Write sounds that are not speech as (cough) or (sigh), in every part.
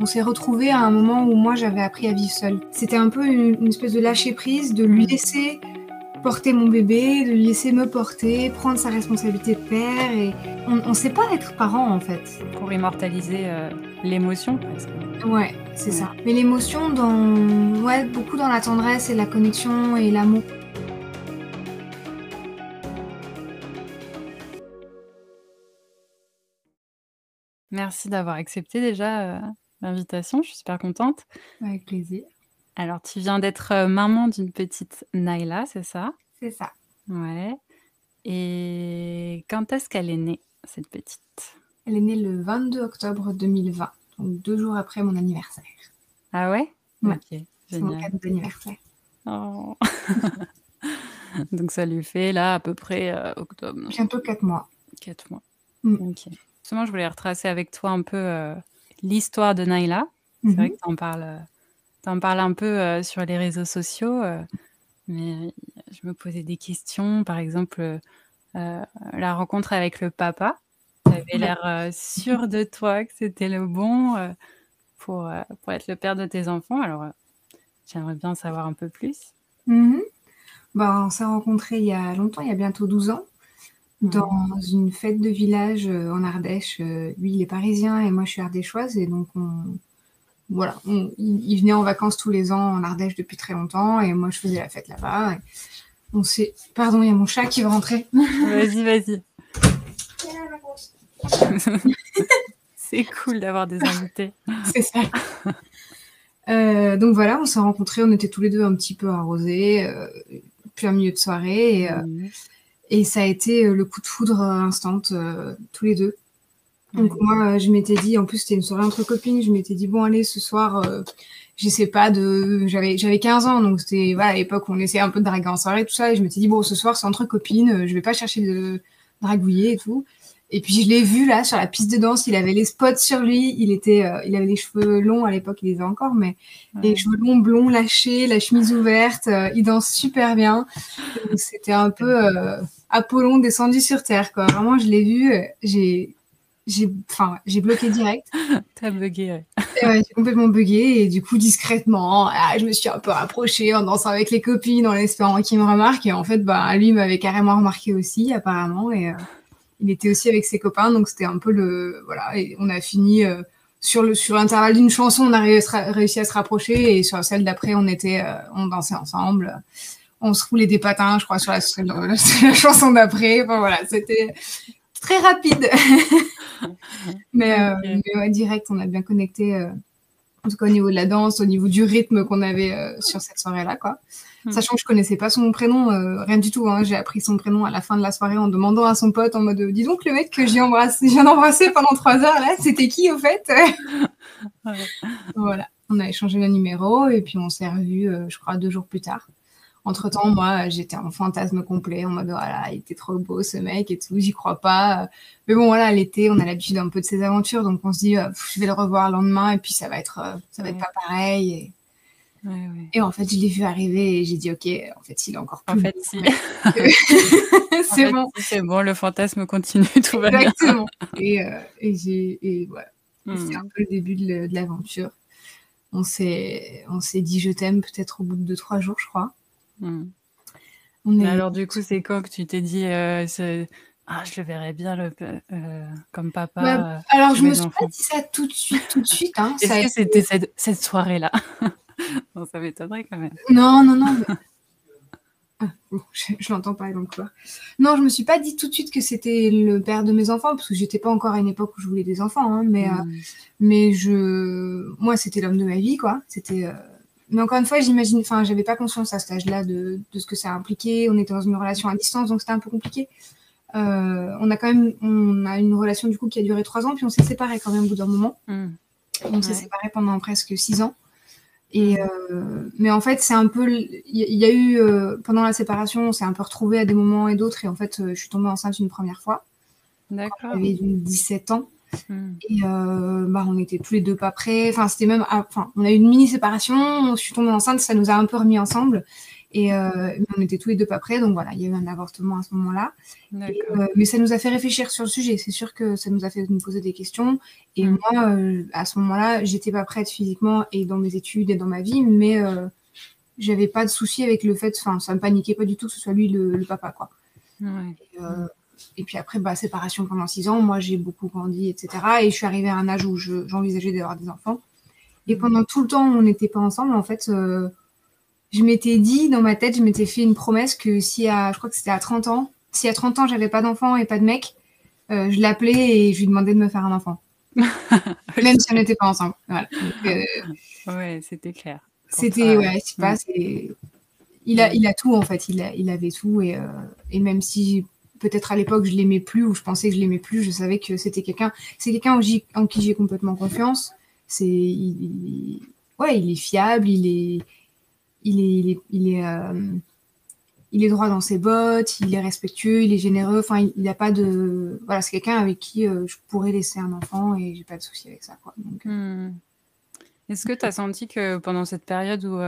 On s'est retrouvés à un moment où moi j'avais appris à vivre seule. C'était un peu une, une espèce de lâcher prise, de lui laisser porter mon bébé, de lui laisser me porter, prendre sa responsabilité de père. Et on ne sait pas être parent en fait. Pour immortaliser euh, l'émotion presque. Ouais, c'est ça. Mais l'émotion, dans... ouais, beaucoup dans la tendresse et la connexion et l'amour. Merci d'avoir accepté déjà euh, l'invitation, je suis super contente. Avec plaisir. Alors, tu viens d'être euh, maman d'une petite Naila, c'est ça? C'est ça. Ouais. Et quand est-ce qu'elle est née, cette petite? Elle est née le 22 octobre 2020, donc deux jours après mon anniversaire. Ah ouais? Ouais. Ok, C'est mon génial. cadeau d'anniversaire. Oh. (laughs) Donc ça lui fait là à peu près euh, octobre, Bientôt quatre mois. 4 mois. Mm. Ok. Justement, je voulais retracer avec toi un peu euh, l'histoire de Naila. C'est Mhm. vrai que tu en parles, euh, t'en parles un peu euh, sur les réseaux sociaux, euh, mais je me posais des questions. Par exemple, la rencontre avec le papa. Tu avais l'air sûr de toi que c'était le bon pour, pour être le père de tes enfants. Alors, j'aimerais bien savoir un peu plus. Mhm. Bah, on s'est rencontrés il y a longtemps, il y a bientôt 12 ans, dans une fête de village euh, en Ardèche. Euh, Lui, il est parisien et moi, je suis ardéchoise. Et donc, on, voilà, on- il, il venait en vacances tous les ans en Ardèche depuis très longtemps. Et moi, je faisais la fête là-bas. On s'est... Pardon, il y a mon chat qui va rentrer. Vas-y, vas-y. (laughs) C'est cool d'avoir des invités. C'est ça. Euh, donc voilà, on s'est rencontrés, on était tous les deux un petit peu arrosés, euh, puis un milieu de soirée, et, euh. Et ça a été euh, le coup de foudre euh, instant, euh, tous les deux. Donc moi, je m'étais dit, en plus c'était une soirée entre copines, je m'étais dit, bon allez, ce soir, euh, j'essaie pas de... J'avais j'avais 15 ans, donc c'était voilà, à l'époque où on essayait un peu de draguer en soirée, tout ça, et je m'étais dit, bon, ce soir c'est entre copines, je vais pas chercher de dragouiller et tout. Et puis je l'ai vu là sur la piste de danse, il avait les spots sur lui, il était, euh, il avait les cheveux longs à l'époque, il les a encore, mais les Ouais. cheveux longs blonds lâchés, la chemise ouverte, euh, il danse super bien. C'était un peu euh, Apollon descendu sur terre, quoi. Vraiment, je l'ai vu, euh, j'ai, j'ai, enfin, j'ai bloqué direct. (laughs) T'as bugué, ouais. J'ai complètement bugué et du coup discrètement, ah, je me suis un peu rapprochée en dansant avec les copines, en espérant qu'ils me remarquent. Et en fait, bah, lui m'avait carrément remarqué aussi, apparemment, et il était aussi avec ses copains, donc c'était un peu le, voilà. Et on a fini euh, sur le sur l'intervalle d'une chanson, on a réussi, à se rapprocher, et sur celle d'après, on était, euh, on dansait ensemble. On se roulait des patins, je crois, sur la, sur la, (laughs) chanson d'après. Enfin voilà, c'était très rapide. (laughs) mais, euh, mais ouais, direct, on a bien connecté. en tout cas, au niveau de la danse, au niveau du rythme qu'on avait sur cette soirée-là, quoi. Hmm. Sachant que je connaissais pas son prénom, euh, rien du tout. Hein. J'ai appris son prénom à la fin de la soirée en demandant à son pote en mode dis donc le mec que j'ai embrassé, pendant trois heures là, c'était qui au fait? (laughs) Voilà, on a échangé le numéro et puis on s'est revus, euh, je crois, deux jours plus tard. Entre temps, moi, j'étais en fantasme complet, en mode voilà, il était trop beau ce mec et tout, j'y crois pas. Mais bon, voilà, l'été, on a l'habitude un peu de ces aventures, donc on se dit euh, je vais le revoir le lendemain et puis ça va être, euh, ça va être pas pareil. Et... Ouais, ouais. Et en fait, je l'ai vu arriver et j'ai dit, ok, en fait, il est encore plus (laughs) En fait, si. c'est bon. si, C'est bon, le fantasme continue, tout va bien. Exactement. Et, euh, et j'ai, et voilà, Hmm. c'est un peu le début de, l'aventure. On s'est, on s'est dit je t'aime peut-être au bout de deux, trois jours, je crois. Hmm. On Mais est, alors, du coup, c'est quand que tu t'es dit euh, Ah, je le verrais bien le, euh, comme papa Bah, euh, alors, je me suis enfants. pas dit ça tout de suite, tout de suite. Hein. (laughs) Est-ce que c'était cette, cette soirée-là? (laughs) Non, ça m'étonnerait quand même. Non, non, non. mais- (laughs) Ah, bon, je, je l'entends pas dans le couloir. Non, je me suis pas dit tout de suite que c'était le père de mes enfants, parce que j'étais pas encore à une époque où je voulais des enfants. hein, mais, euh, Hmm. mais je, moi, c'était l'homme de ma vie, quoi. C'était. euh, Mais encore une fois, j'imagine, enfin, j'avais pas conscience à cet âge-là de, de ce que ça impliquait. On était dans une relation à distance, donc c'était un peu compliqué. Euh, on a quand même, on a une relation du coup qui a duré trois ans, puis on s'est séparés quand même au bout d'un moment. Hmm. On s'est Ouais. séparés pendant presque six ans. Et euh, mais en fait, c'est un peu, il y, a eu euh, pendant la séparation, on s'est un peu retrouvés à des moments et d'autres. Et en fait, euh, je suis tombée enceinte une première fois. D'accord. J'avais 17 ans. Hmm. Et euh, bah, on était tous les deux pas prêts. Enfin, c'était même. à- Enfin, on a eu une mini séparation. Je suis tombée enceinte, ça nous a un peu remis ensemble. Et on était tous les deux pas prêts, donc voilà, il y a eu un avortement à ce moment-là. mais ça nous a fait réfléchir sur le sujet. C'est sûr que ça nous a fait nous poser des questions. Et mm. moi, à ce moment-là, j'étais pas prête physiquement et dans mes études et dans ma vie, mais j'avais pas de souci avec le fait, enfin, ça me paniquait pas du tout que ce soit lui le, papa, quoi. Et, puis après, bah, séparation pendant six ans. Moi, j'ai beaucoup grandi, etc. Et je suis arrivée à un âge où j'envisageais d'avoir des enfants. Et mm. pendant tout le temps où on n'était pas ensemble, en fait, je m'étais dit dans ma tête, je m'étais fait une promesse que si à, je crois que c'était à 30 ans, si à 30 ans j'avais pas d'enfant et pas de mec, euh, je l'appelais et je lui demandais de me faire un enfant. (laughs) Même si on n'était pas ensemble. Voilà. Euh, ouais, c'était clair. C'était, ouais, je sais pas, c'est. Il a, il a tout en fait, il, a, il avait tout et, euh, et même si peut-être à l'époque je l'aimais plus ou je pensais que je l'aimais plus, je savais que c'était quelqu'un, c'est quelqu'un en, en, qui j'ai complètement confiance. C'est, il, ouais, il est fiable, il est, il est, il est, euh, il est, droit dans ses bottes, il est respectueux, il est généreux. Enfin, il n'a pas de. Voilà, c'est quelqu'un avec qui euh, je pourrais laisser un enfant et j'ai pas de souci avec ça. Quoi. Euh. Hmm. Est-ce que tu as senti que pendant cette période où,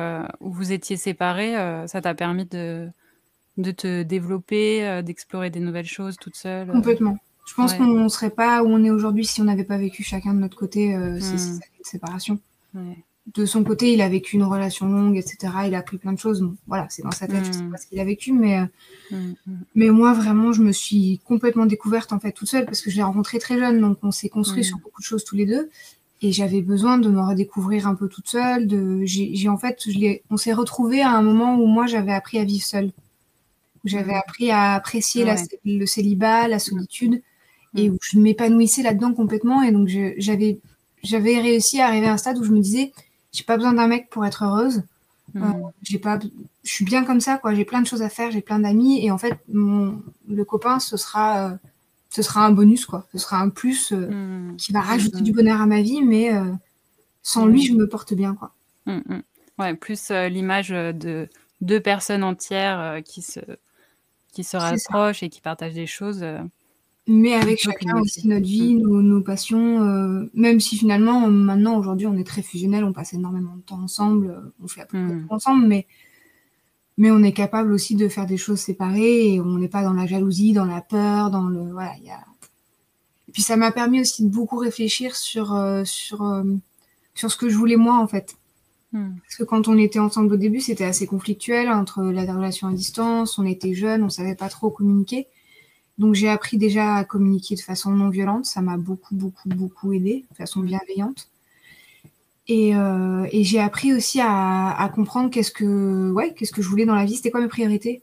où vous étiez séparés, ça t'a permis de, de te développer, d'explorer des nouvelles choses toute seule Complètement. Je pense qu'on ne serait pas où on est aujourd'hui si on n'avait pas vécu chacun de notre côté ces, hmm. ces séparation. Ouais de son côté, il a vécu une relation longue, etc. Il a appris plein de choses. voilà, c'est dans sa tête, je sais mm. pas ce qu'il a vécu, mais, euh, mm, mm. mais moi, vraiment, je me suis complètement découverte, en fait, toute seule, parce que je l'ai rencontré très jeune, donc on s'est construit sur beaucoup de choses tous les deux. Et j'avais besoin de me redécouvrir un peu toute seule. De, j'ai, en fait, je on s'est retrouvés à un moment où moi, j'avais appris à vivre seule. J'avais appris à apprécier le célibat, la solitude, et où je m'épanouissais là-dedans complètement. Et donc, j'avais, j'avais réussi à arriver à un stade où je me disais, j'ai pas besoin d'un mec pour être heureuse. Euh, j'ai pas, je suis bien comme ça, quoi. J'ai plein de choses à faire, j'ai plein d'amis, et en fait, mon, le copain, ce sera, euh, ce sera un bonus, quoi. Ce sera un plus euh, hmm. qui va rajouter du bonheur à ma vie, mais sans lui, je me porte bien, quoi. Ouais, plus l'image de deux personnes entières qui se, qui se rapprochent et qui partagent des choses mais avec chacun aussi notre vie, nos, passions, euh, même si finalement, maintenant, aujourd'hui, on est très fusionnel, on passe énormément de temps ensemble, euh, on fait à peu près hmm. tout ensemble, mais, mais on est capable aussi de faire des choses séparées et on n'est pas dans la jalousie, dans la peur, dans le. Voilà, y a... Et puis ça m'a permis aussi de beaucoup réfléchir sur, euh, sur, sur ce que je voulais moi, en fait. Hmm. Parce que quand on était ensemble au début, c'était assez conflictuel entre la relation à distance, on était jeunes, on savait pas trop communiquer. Donc j'ai appris déjà à communiquer de façon non violente. Ça m'a beaucoup, beaucoup, beaucoup aidé, de façon bienveillante. Et, euh, j'ai appris aussi à, comprendre qu'est-ce que, ouais, qu'est-ce que je voulais dans la vie, c'était quoi mes priorités?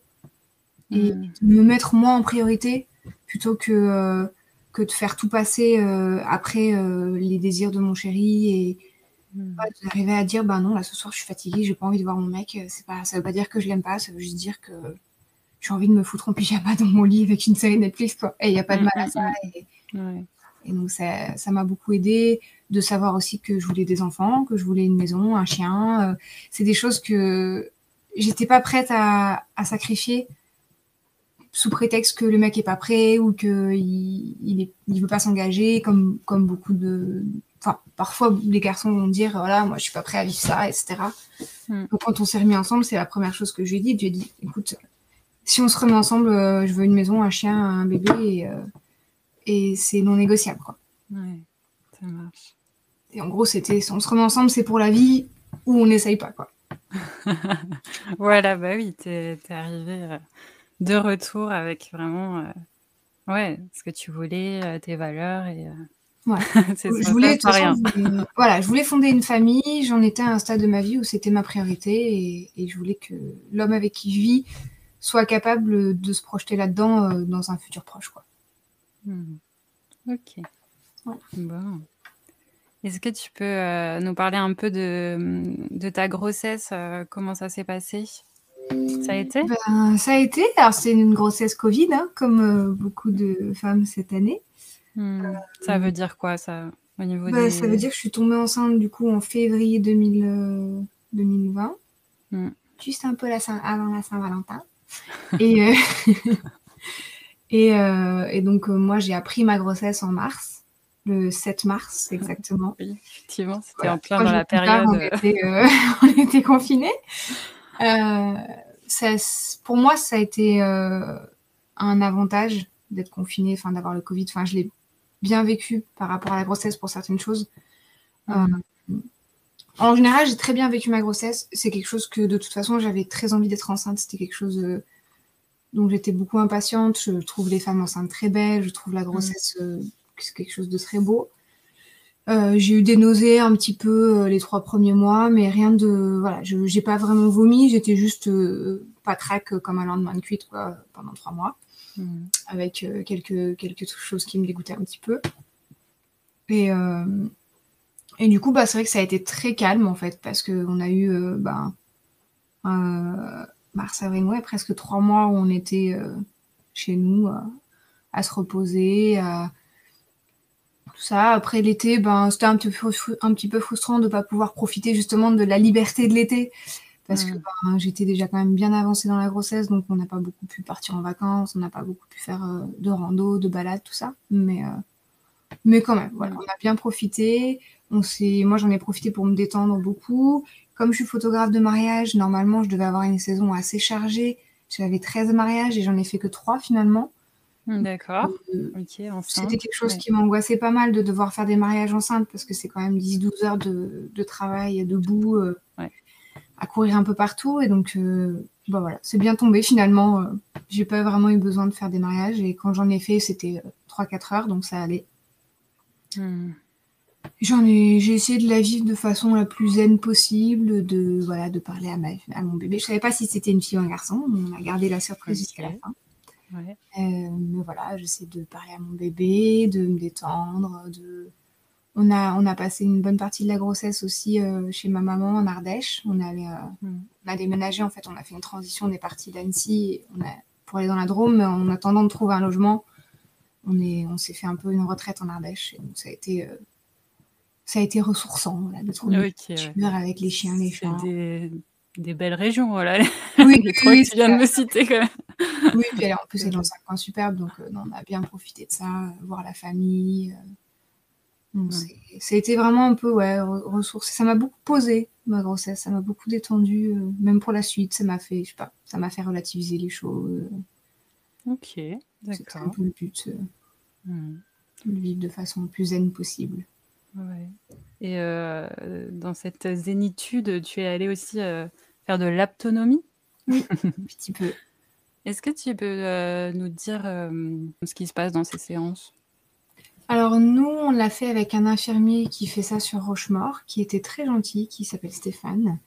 Et mm. me mettre moi en priorité plutôt que, euh, que de faire tout passer euh, après les désirs de mon chéri et mm. d'arriver à dire bah non là ce soir je suis fatiguée j'ai pas envie de voir mon mec c'est pas ça veut pas dire que je l'aime pas ça veut juste dire que j'ai envie de me foutre en pyjama dans mon lit avec une série Netflix, quoi. Et il n'y a pas de mm, mal à mm, ça. Mm. Et, donc, ça m'a beaucoup aidé de savoir aussi que je voulais des enfants, que je voulais une maison, un chien. Euh, c'est des choses que j'étais pas prête à, sacrifier sous prétexte que le mec est pas prêt ou qu'il il, il, veut pas s'engager, comme, comme beaucoup de. Enfin, parfois, les garçons vont dire voilà, moi, je suis pas prêt à vivre ça, etc. Donc, quand on s'est remis ensemble, c'est la première chose que je lui ai dit. Je lui ai dit écoute, si on se remet ensemble, euh, je veux une maison, un chien, un bébé, et, euh, et c'est non négociable. Quoi. Ouais, ça marche. Et en gros, c'était on se remet ensemble, c'est pour la vie, ou on n'essaye pas. quoi. (laughs) voilà, bah oui, t'es es arrivé euh, de retour avec vraiment ouais, ce que tu voulais, tes valeurs et. Ouais. (laughs) je voulais, voilà, je voulais fonder une famille. J'en étais à un stade de ma vie où c'était ma priorité et, et je voulais que l'homme avec qui je vis soit capable de se projeter là-dedans euh, dans un futur proche. Quoi. Hmm. Ok. Bon. Est-ce que tu peux euh, nous parler un peu de, de ta grossesse euh, Comment ça s'est passé? Ça a été? Ben, Ça a été. Alors, c'est une grossesse Covid, hein, comme beaucoup de femmes cette année. Hmm. ça veut dire quoi, ça au niveau ben, Ça veut dire que je suis tombée enceinte, du coup, en février 2000, 2020. Hmm. Juste un peu la avant la Saint-Valentin. Et, euh, (laughs) euh, et, donc, euh, moi, j'ai appris ma grossesse en mars, le 7 mars exactement. Oui, effectivement, c'était en plein dans la période. (laughs) on, était, confinés. pour moi, ça a été euh, un avantage d'être confiné, enfin d'avoir le Covid. Enfin, je l'ai bien vécu par rapport à la grossesse pour certaines choses. Euh, en général, j'ai très bien vécu ma grossesse. C'est quelque chose que de toute façon, j'avais très envie d'être enceinte. C'était quelque chose euh, dont j'étais beaucoup impatiente. Je trouve les femmes enceintes très belles. Je trouve la grossesse c'est quelque chose de très beau. Euh, j'ai eu des nausées un petit peu euh, les trois premiers mois, mais rien de. Voilà, je n'ai pas vraiment vomi, j'étais juste euh, pas trac comme un lendemain de cuite quoi, pendant trois mois, hmm. avec quelques, quelque choses qui me dégoûtaient un petit peu. Et, et du coup, bah, c'est vrai que ça a été très calme en fait, parce qu'on a eu bah, mars, avril, ouais, presque trois mois où on était chez nous à se reposer, à ça. Après l'été, ben, c'était un, un, petit peu frustrant de ne pas pouvoir profiter justement de la liberté de l'été. Parce que ben, j'étais déjà quand même bien avancée dans la grossesse, donc on n'a pas beaucoup pu partir en vacances, on n'a pas beaucoup pu faire euh, de rando, de balade, tout ça. Mais, euh, mais quand même, voilà, on a bien profité. On moi, j'en ai profité pour me détendre beaucoup. Comme je suis photographe de mariage, normalement, je devais avoir une saison assez chargée. J'avais 13 mariages et j'en ai fait que 3 finalement. Mmh, d'accord. Euh, c'était quelque chose qui m'angoissait pas mal de devoir faire des mariages enceintes parce que c'est quand même 10-12 heures de, de, travail debout, euh, à courir un peu partout. Et donc, euh, bah voilà, c'est bien tombé finalement. j'ai pas vraiment eu besoin de faire des mariages et quand j'en ai fait, c'était 3-4 heures, donc ça allait. Mmh. J'en ai, j'ai essayé de la vivre de façon la plus zen possible, de voilà, de parler à, ma, à mon bébé. Je savais pas si c'était une fille ou un garçon. On a gardé la surprise jusqu'à la fin. Euh, mais voilà, j'essaie de parler à mon bébé, de me détendre. De... On, a, on a passé une bonne partie de la grossesse aussi euh, chez ma maman en Ardèche. On, euh, hmm. on a déménagé, en fait, on a fait une transition, on est parti d'Annecy pour aller dans la Drôme, en attendant de trouver un logement, on, est, on s'est fait un peu une retraite en Ardèche. donc ça a été ça a été ressourçant de trouver une avec les chiens, les chats des belles régions, voilà. (laughs) Oui, les trois que tu viens de me citer quand même. Oui, puis en plus, c'est dans un coin superbe, donc euh, on a bien profité de ça, euh, voir la famille. Euh. Ça a été vraiment un peu, ouais, ressourcé. Ça m'a beaucoup posé, ma grossesse, ça m'a beaucoup détendu, même pour la suite, ça m'a fait, je sais pas, ça m'a fait relativiser les choses. Ok. C'est un peu le but, mmh. de vivre de façon plus zen possible. Ouais. Et dans cette zénitude, tu es allée aussi faire de l'aptonomie? Oui, (laughs) un petit peu. Est-ce que tu peux nous dire ce qui se passe dans ces séances? Alors nous, on l'a fait avec un infirmier qui fait ça sur Rochemort, qui était très gentil, qui s'appelle Stéphane.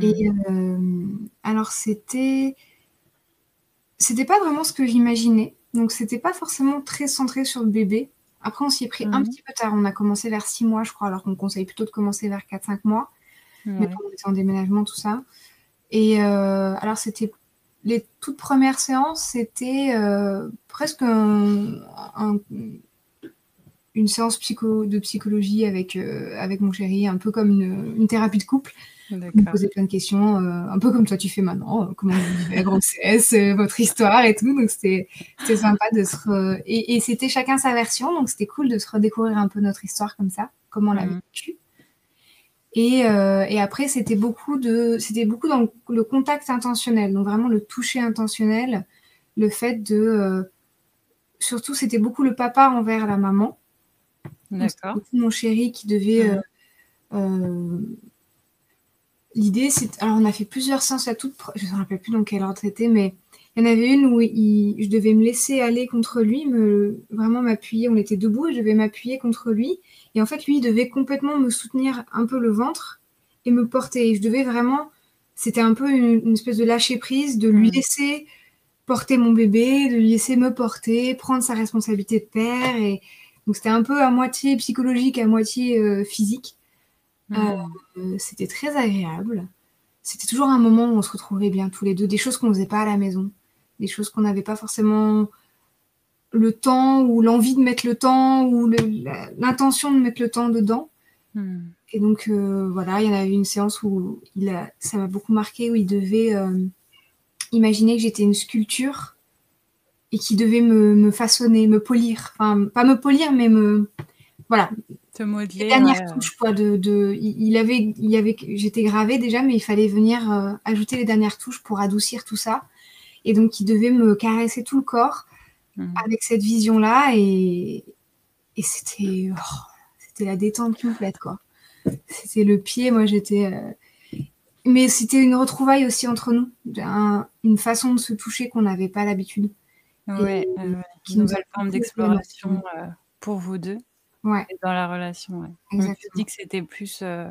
Et mmh. alors c'était, c'était pas vraiment ce que j'imaginais. Donc c'était pas forcément très centré sur le bébé. Après, on s'y est pris un mmh. petit peu tard. On a commencé vers 6 mois, je crois, alors qu'on conseille plutôt de commencer vers 4-5 mois. Mais pour on en déménagement, tout ça. Et euh, alors, c'était les toutes premières séances, c'était euh, presque une séance psycho, de psychologie avec, euh, avec mon chéri, un peu comme une thérapie de couple. Vous poser plein de questions, euh, un peu comme toi tu fais maintenant, euh, comment vous vivez la grossesse, euh, votre histoire et tout. Donc c'était sympa de se et, c'était chacun sa version, donc c'était cool de se redécouvrir un peu notre histoire comme ça, comment on l'a mmh. vécu. Et, et, après c'était beaucoup de c'était beaucoup dans le, contact intentionnel, donc vraiment le toucher intentionnel, le fait de surtout c'était beaucoup le papa envers la maman. D'accord. Mon chéri qui devait mmh. L'idée, c'est. Alors, on a fait plusieurs séances à toutes. Je ne me rappelle plus dans quel ordre c'était, mais il y en avait une où je devais me laisser aller contre lui, me... vraiment m'appuyer. On était debout et je devais m'appuyer contre lui. Et en fait, lui, il devait complètement me soutenir un peu le ventre et me porter. Et je devais vraiment. C'était un peu une, espèce de lâcher prise, de lui laisser porter mon bébé, de lui laisser me porter, prendre sa responsabilité de père. Et donc, c'était un peu à moitié psychologique, à moitié euh, physique. Euh, c'était très agréable. C'était toujours un moment où on se retrouvait bien tous les deux, des choses qu'on ne faisait pas à la maison, des choses qu'on n'avait pas forcément le temps ou l'envie de mettre le temps ou l'intention de mettre le temps dedans. Hmm. Et donc euh, voilà, il y en avait une séance où il a, ça m'a beaucoup marqué, où il devait euh, imaginer que j'étais une sculpture et qu'il devait me, me, façonner, me polir. Enfin, pas me polir, mais me, voilà. Te modeler. Les dernières touches, quoi. De, de, il avait, il avait, j'étais gravée déjà, mais il fallait venir ajouter les dernières touches pour adoucir tout ça. Et donc, il devait me caresser tout le corps mmh. avec cette vision-là. Et, et c'était, oh, c'était la détente complète, quoi. C'était le pied. Moi, j'étais. Mais c'était une retrouvaille aussi entre nous, une façon de se toucher qu'on n'avait pas l'habitude. Ouais, qui nous a forme d'exploration euh, pour vous deux. Ouais. Dans la relation, ouais. Exactement. Tu dis que c'était plus euh,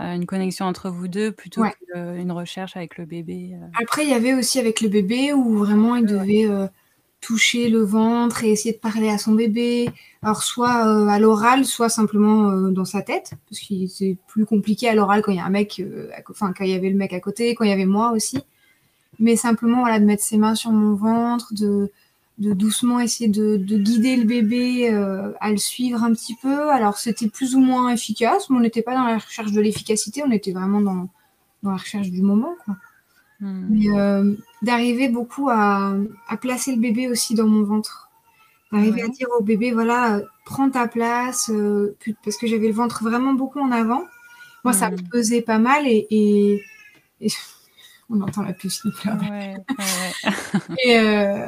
euh, une connexion entre vous deux plutôt qu'une recherche avec le bébé. Après, il y avait aussi avec le bébé où vraiment il devait toucher le ventre et essayer de parler à son bébé. Alors, soit euh, à l'oral, soit simplement euh, dans sa tête, parce que c'est plus compliqué à l'oral quand il y a un mec, euh, enfin, quand il y avait le mec à côté, quand il y avait moi aussi. Mais simplement, voilà, de mettre ses mains sur mon ventre, de, de doucement essayer de, de guider le bébé à le suivre un petit peu. Alors, c'était plus ou moins efficace, mais on n'était pas dans la recherche de l'efficacité, on était vraiment dans, dans la recherche du moment, quoi. Hmm. Mais euh, d'arriver beaucoup à, à, placer le bébé aussi dans mon ventre. D'arriver à dire au bébé, voilà, prends ta place, euh, parce que j'avais le ventre vraiment beaucoup en avant. Moi, ça me hmm. pesait pas mal et, et, (laughs) on entend la puce qui pleure. Ouais, (laughs) et, euh,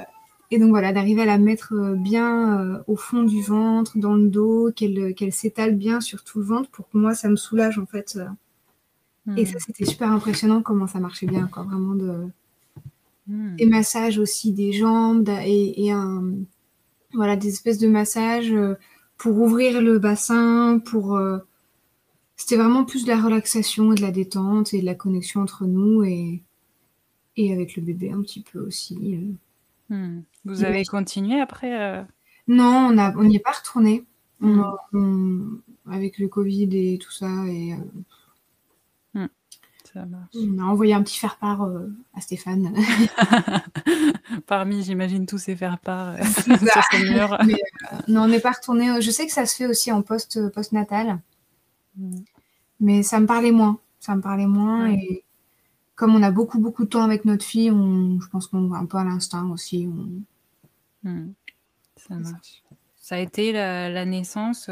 et, donc voilà, d'arriver à la mettre bien au fond du ventre, dans le dos, qu'elle qu'elle s'étale bien sur tout le ventre pour que moi, ça me soulage en fait et ça, hmm. c'était super impressionnant comment ça marchait bien, quoi. Vraiment de... Hmm. Des massages aussi des jambes et, un... voilà, des espèces de massages euh, pour ouvrir le bassin, pour... Euh, c'était vraiment plus de la relaxation et de la détente et de la connexion entre nous et, et avec le bébé un petit peu aussi. Euh. Vous avez continué après Non, on n'y est pas retourné. avec le Covid et tout ça. Et, on a envoyé un petit faire-part euh, à Stéphane. (laughs) Parmi, j'imagine, tous ces faire-part euh, (laughs) (laughs) euh, non, on n'est pas retourné. Je sais que ça se fait aussi en post, natal mm. Mais ça me parlait moins. Ça me parlait moins. Et comme on a beaucoup, beaucoup de temps avec notre fille, on, je pense qu'on va un peu à l'instinct aussi. Mm. Ça marche. Ça a été la, naissance.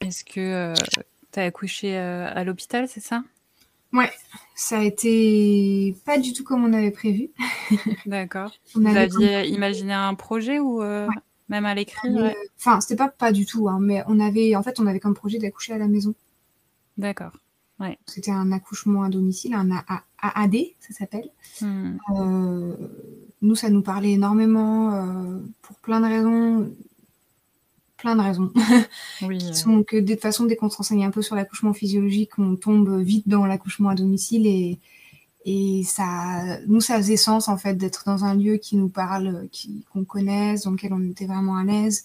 Est-ce que tu as accouché à l'hôpital, c'est ça? Ouais, ça a été pas du tout comme on avait prévu. (laughs) D'accord. (laughs) Vous aviez imaginé un projet ou euh, même à l'écrit Enfin, c'était pas pas du tout, hein, mais on avait, en fait, on avait comme projet d'accoucher à la maison. D'accord. Ouais. C'était un accouchement à domicile, un AAD, ça s'appelle. Hmm. Euh, nous, ça nous parlait énormément euh, pour plein de raisons plein de raisons. Oui, (laughs) qui sont que de toute façon, dès qu'on se renseigne un peu sur l'accouchement physiologique, on tombe vite dans l'accouchement à domicile et, et ça, nous, ça faisait sens en fait d'être dans un lieu qui nous parle, qui, qu'on connaisse, dans lequel on était vraiment à l'aise,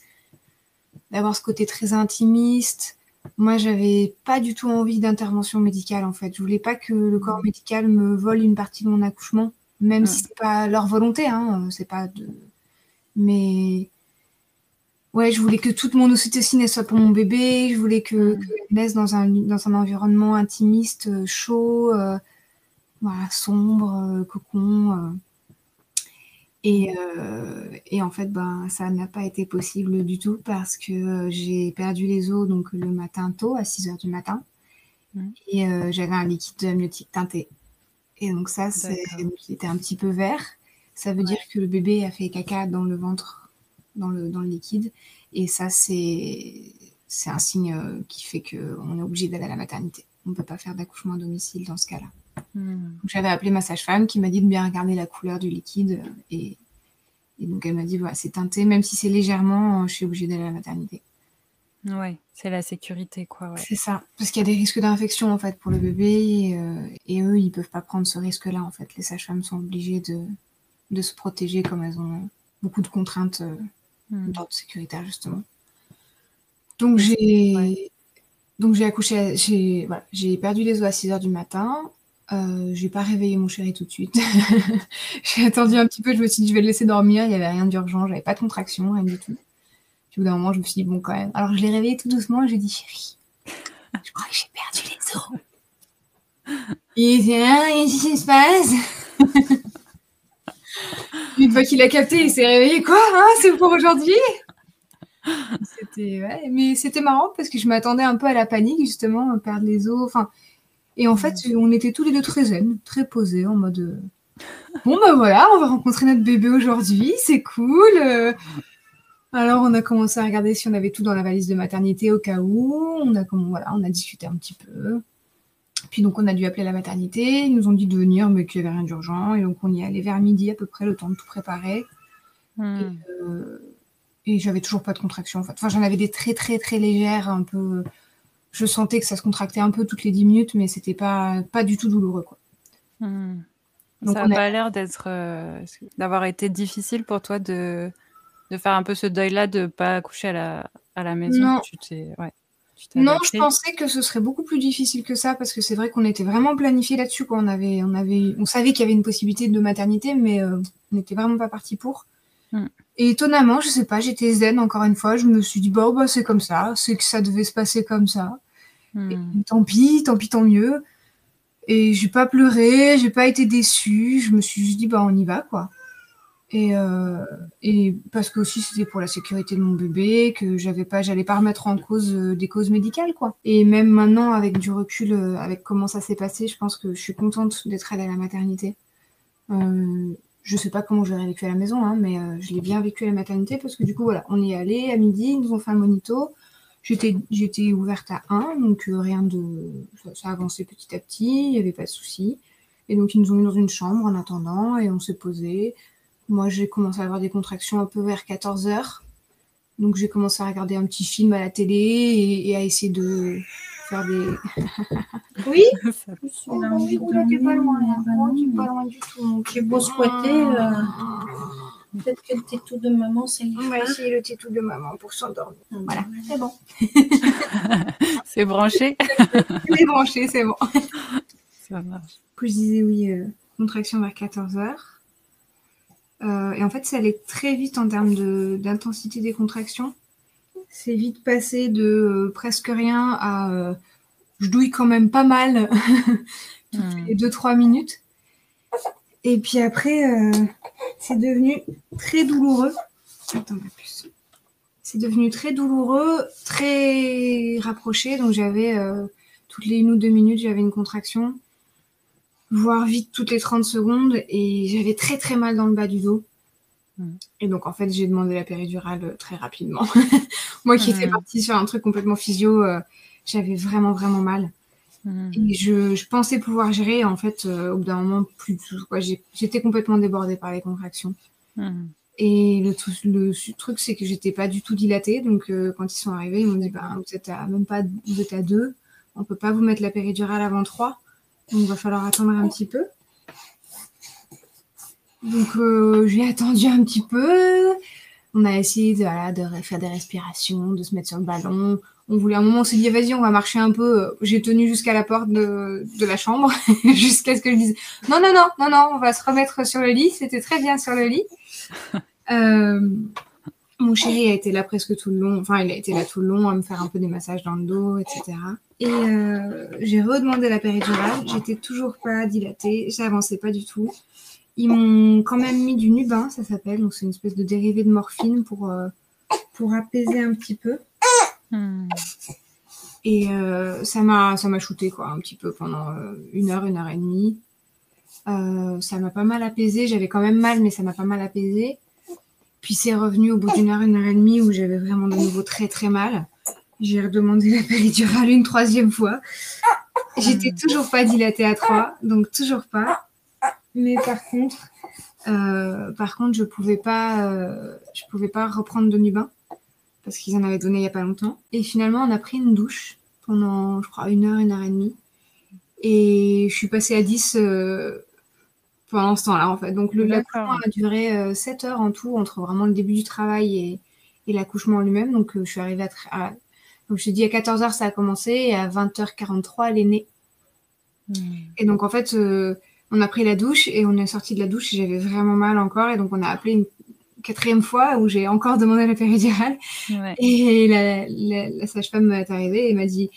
d'avoir ce côté très intimiste. Moi, j'avais pas du tout envie d'intervention médicale en fait. Je voulais pas que le corps médical me vole une partie de mon accouchement, même si c'est pas leur volonté, hein, c'est pas de. Mais ouais, je voulais que toute mon ocytocine soit pour mon bébé. Je voulais que, mm. naisse dans un, dans un environnement intimiste, euh, chaud, euh, sombre, euh, cocon. Et, et, en fait, ben, ça n'a pas été possible du tout parce que j'ai perdu les os donc, le matin tôt, à 6 h du matin. Et j'avais un liquide amniotique teinté. Et donc ça, c'est, était un petit peu vert. Ça veut dire que le bébé a fait caca dans le ventre dans le, dans le liquide. Et ça, c'est un signe euh, qui fait qu'on est obligé d'aller à la maternité. On ne peut pas faire d'accouchement à domicile dans ce cas-là. Hmm. J'avais appelé ma sage-femme qui m'a dit de bien regarder la couleur du liquide. Et, et donc, elle m'a dit voilà, c'est teinté, même si c'est légèrement, je suis obligée d'aller à la maternité. Ouais, c'est la sécurité, quoi. Ouais. C'est ça. Parce qu'il y a des risques d'infection, en fait, pour le bébé. Et, euh, et eux, ils peuvent pas prendre ce risque-là, en fait. Les sages-femmes sont obligées de, de se protéger comme elles ont beaucoup de contraintes euh, Hmm. d'ordre sécuritaire justement. Donc j'ai donc j'ai accouché, j'ai voilà, j'ai perdu les os à 6 heures du matin. Euh, j'ai pas réveillé mon chéri tout de suite. (laughs) j'ai attendu un petit peu, je me suis dit je vais le laisser dormir, il y avait rien d'urgent, j'avais pas de contraction, rien du tout. Puis au bout d'un moment, je me suis dit bon quand même. Alors je l'ai réveillé tout doucement, j'ai dit chéri, je crois que j'ai perdu les os. Il était là, qu'est-ce qui se passe? (laughs) Une fois qu'il a capté, il s'est réveillé. Quoi hein, C'est pour aujourd'hui? C'était, ouais, mais c'était marrant parce que je m'attendais un peu à la panique, justement, perdre les os. Enfin, et en fait, on était tous les deux très zen, très posés, en mode. euh, Bon, ben voilà, on va rencontrer notre bébé aujourd'hui, c'est cool. euh. Alors, on a commencé à regarder si on avait tout dans la valise de maternité au cas où. On a, comme, voilà, on a discuté un petit peu. Puis donc, on a dû appeler la maternité. Ils nous ont dit de venir, mais qu'il n'y avait rien d'urgent. Et donc, on y allait vers midi à peu près, le temps de tout préparer. Hmm. Euh, et j'avais toujours pas de contraction en fait. Enfin, j'en avais des très très très légères, un peu. Je sentais que ça se contractait un peu toutes les 10 minutes, mais c'était pas, pas du tout douloureux quoi. Hmm. Donc, ça n'a a- pas l'air d'être euh, d'avoir été difficile pour toi de, de faire un peu ce deuil-là, de pas accoucher à la, à la maison. Non. Tu t'es ouais, tu t'es Non, adapté. je pensais que ce serait beaucoup plus difficile que ça parce que c'est vrai qu'on était vraiment planifié là-dessus. On, avait, on, avait, on savait qu'il y avait une possibilité de maternité, mais euh, on n'était vraiment pas parti pour. Et étonnamment, je sais pas, j'étais zen encore une fois. Je me suis dit, bon, bah, c'est comme ça, c'est que ça devait se passer comme ça. Hmm. Et tant pis, tant pis, tant mieux. Et j'ai pas pleuré, j'ai pas été déçue. Je me suis juste dit, bah, on y va, quoi. Et, euh, et parce que aussi c'était pour la sécurité de mon bébé, que j'avais pas, j'allais pas remettre en cause euh, des causes médicales, quoi. Et même maintenant, avec du recul, euh, avec comment ça s'est passé, je pense que je suis contente d'être allée à la maternité. Euh, je sais pas comment j'aurais vécu à la maison, hein, mais euh, je l'ai bien vécu à la maternité parce que du coup, voilà, on y est allé à midi, ils nous ont fait un monito. J'étais, j'étais ouverte à 1, donc euh, rien de. Ça, ça avançait petit à petit, il n'y avait pas de souci. Et donc, ils nous ont mis dans une chambre en attendant et on s'est posé. Moi, j'ai commencé à avoir des contractions un peu vers 14 heures. Donc, j'ai commencé à regarder un petit film à la télé et, et à essayer de faire des. (laughs) oui pas loin, pas du tout. J'ai beau squatter, euh, peut-être que le tétou de maman, y On va essayer le tétou de maman pour s'endormir. Voilà, c'est bon. (laughs) C'est branché. (laughs) C'est branché, c'est bon. Ça marche. Je disais oui, euh, contraction vers 14 heures. Euh, et en fait, ça allait très vite en termes de- d'intensité des contractions. C'est vite passé de euh, presque rien à euh, je douille quand même pas mal (laughs) Hmm. les 2-3 minutes. Et puis après, euh, c'est devenu très douloureux. Attends, ma puce. C'est devenu très douloureux, très rapproché. Donc j'avais toutes les une ou deux minutes, j'avais une contraction, voire vite toutes les 30 secondes. Et j'avais très très mal dans le bas du dos. Mm. Et donc en fait, j'ai demandé la péridurale euh, très rapidement. (laughs) Moi qui étais Mm. partie sur un truc complètement physio, euh, j'avais vraiment vraiment mal. Hmm. Et je, je pensais pouvoir gérer, en fait, euh, au bout d'un moment, plus du tout. J'étais complètement débordée par les contractions. Et le, tout- le su- truc, c'est que j'étais pas du tout dilatée. Donc, euh, quand ils sont arrivés, ils m'ont dit bah, Vous êtes à, même pas vous êtes à deux. On peut pas vous mettre la péridurale avant trois. Donc, il va falloir attendre un petit peu. Donc, euh, j'ai attendu un petit peu. On a essayé de, voilà, de faire des respirations, de se mettre sur le ballon. On voulait un moment, on s'est dit, vas-y, on va marcher un peu. J'ai tenu jusqu'à la porte de, de la chambre, (laughs) jusqu'à ce que je dise, non, non, non, non, non, on va se remettre sur le lit. C'était très bien sur le lit. (laughs) Euh, mon chéri a été là presque tout le long. Enfin, il a été là tout le long à me faire un peu des massages dans le dos, etc. Et euh, j'ai redemandé la péridurale. J'étais toujours pas dilatée. J'avançais pas du tout. Ils m'ont quand même mis du Nubin, ça s'appelle. Donc, c'est une espèce de dérivé de morphine pour, euh, pour apaiser un petit peu. Hmm. Et euh, ça m'a ça m'a shooté quoi un petit peu pendant euh, une heure, une heure et demie. Euh, ça m'a pas mal apaisé. J'avais quand même mal, mais ça m'a pas mal apaisé. Puis c'est revenu au bout d'une heure, une heure et demie où j'avais vraiment de nouveau très très mal. J'ai redemandé la péridurale une troisième fois. J'étais toujours pas dilatée à trois, donc toujours pas. Mais par contre, euh, par contre, je pouvais pas, euh, je pouvais pas reprendre de Nubin parce qu'ils en avaient donné il y a pas longtemps. Et finalement, on a pris une douche pendant, je crois, une heure, une heure et demie. Et je suis passée à 10 euh, pendant ce temps-là, en fait. Donc, l'accouchement a duré euh, 7 heures en tout, entre vraiment le début du travail et, et l'accouchement en lui-même. Donc, je suis arrivée à, à- Donc, je t'ai dit, à 14h, ça a commencé, et à 20h43, elle est née. Hmm. Et donc, en fait, euh, on a pris la douche, et on est sorti de la douche, et j'avais vraiment mal encore. Et donc, on a appelé une quatrième fois, où j'ai encore demandé la péridurale. Ouais. Et la, la, la sage-femme est arrivée et m'a dit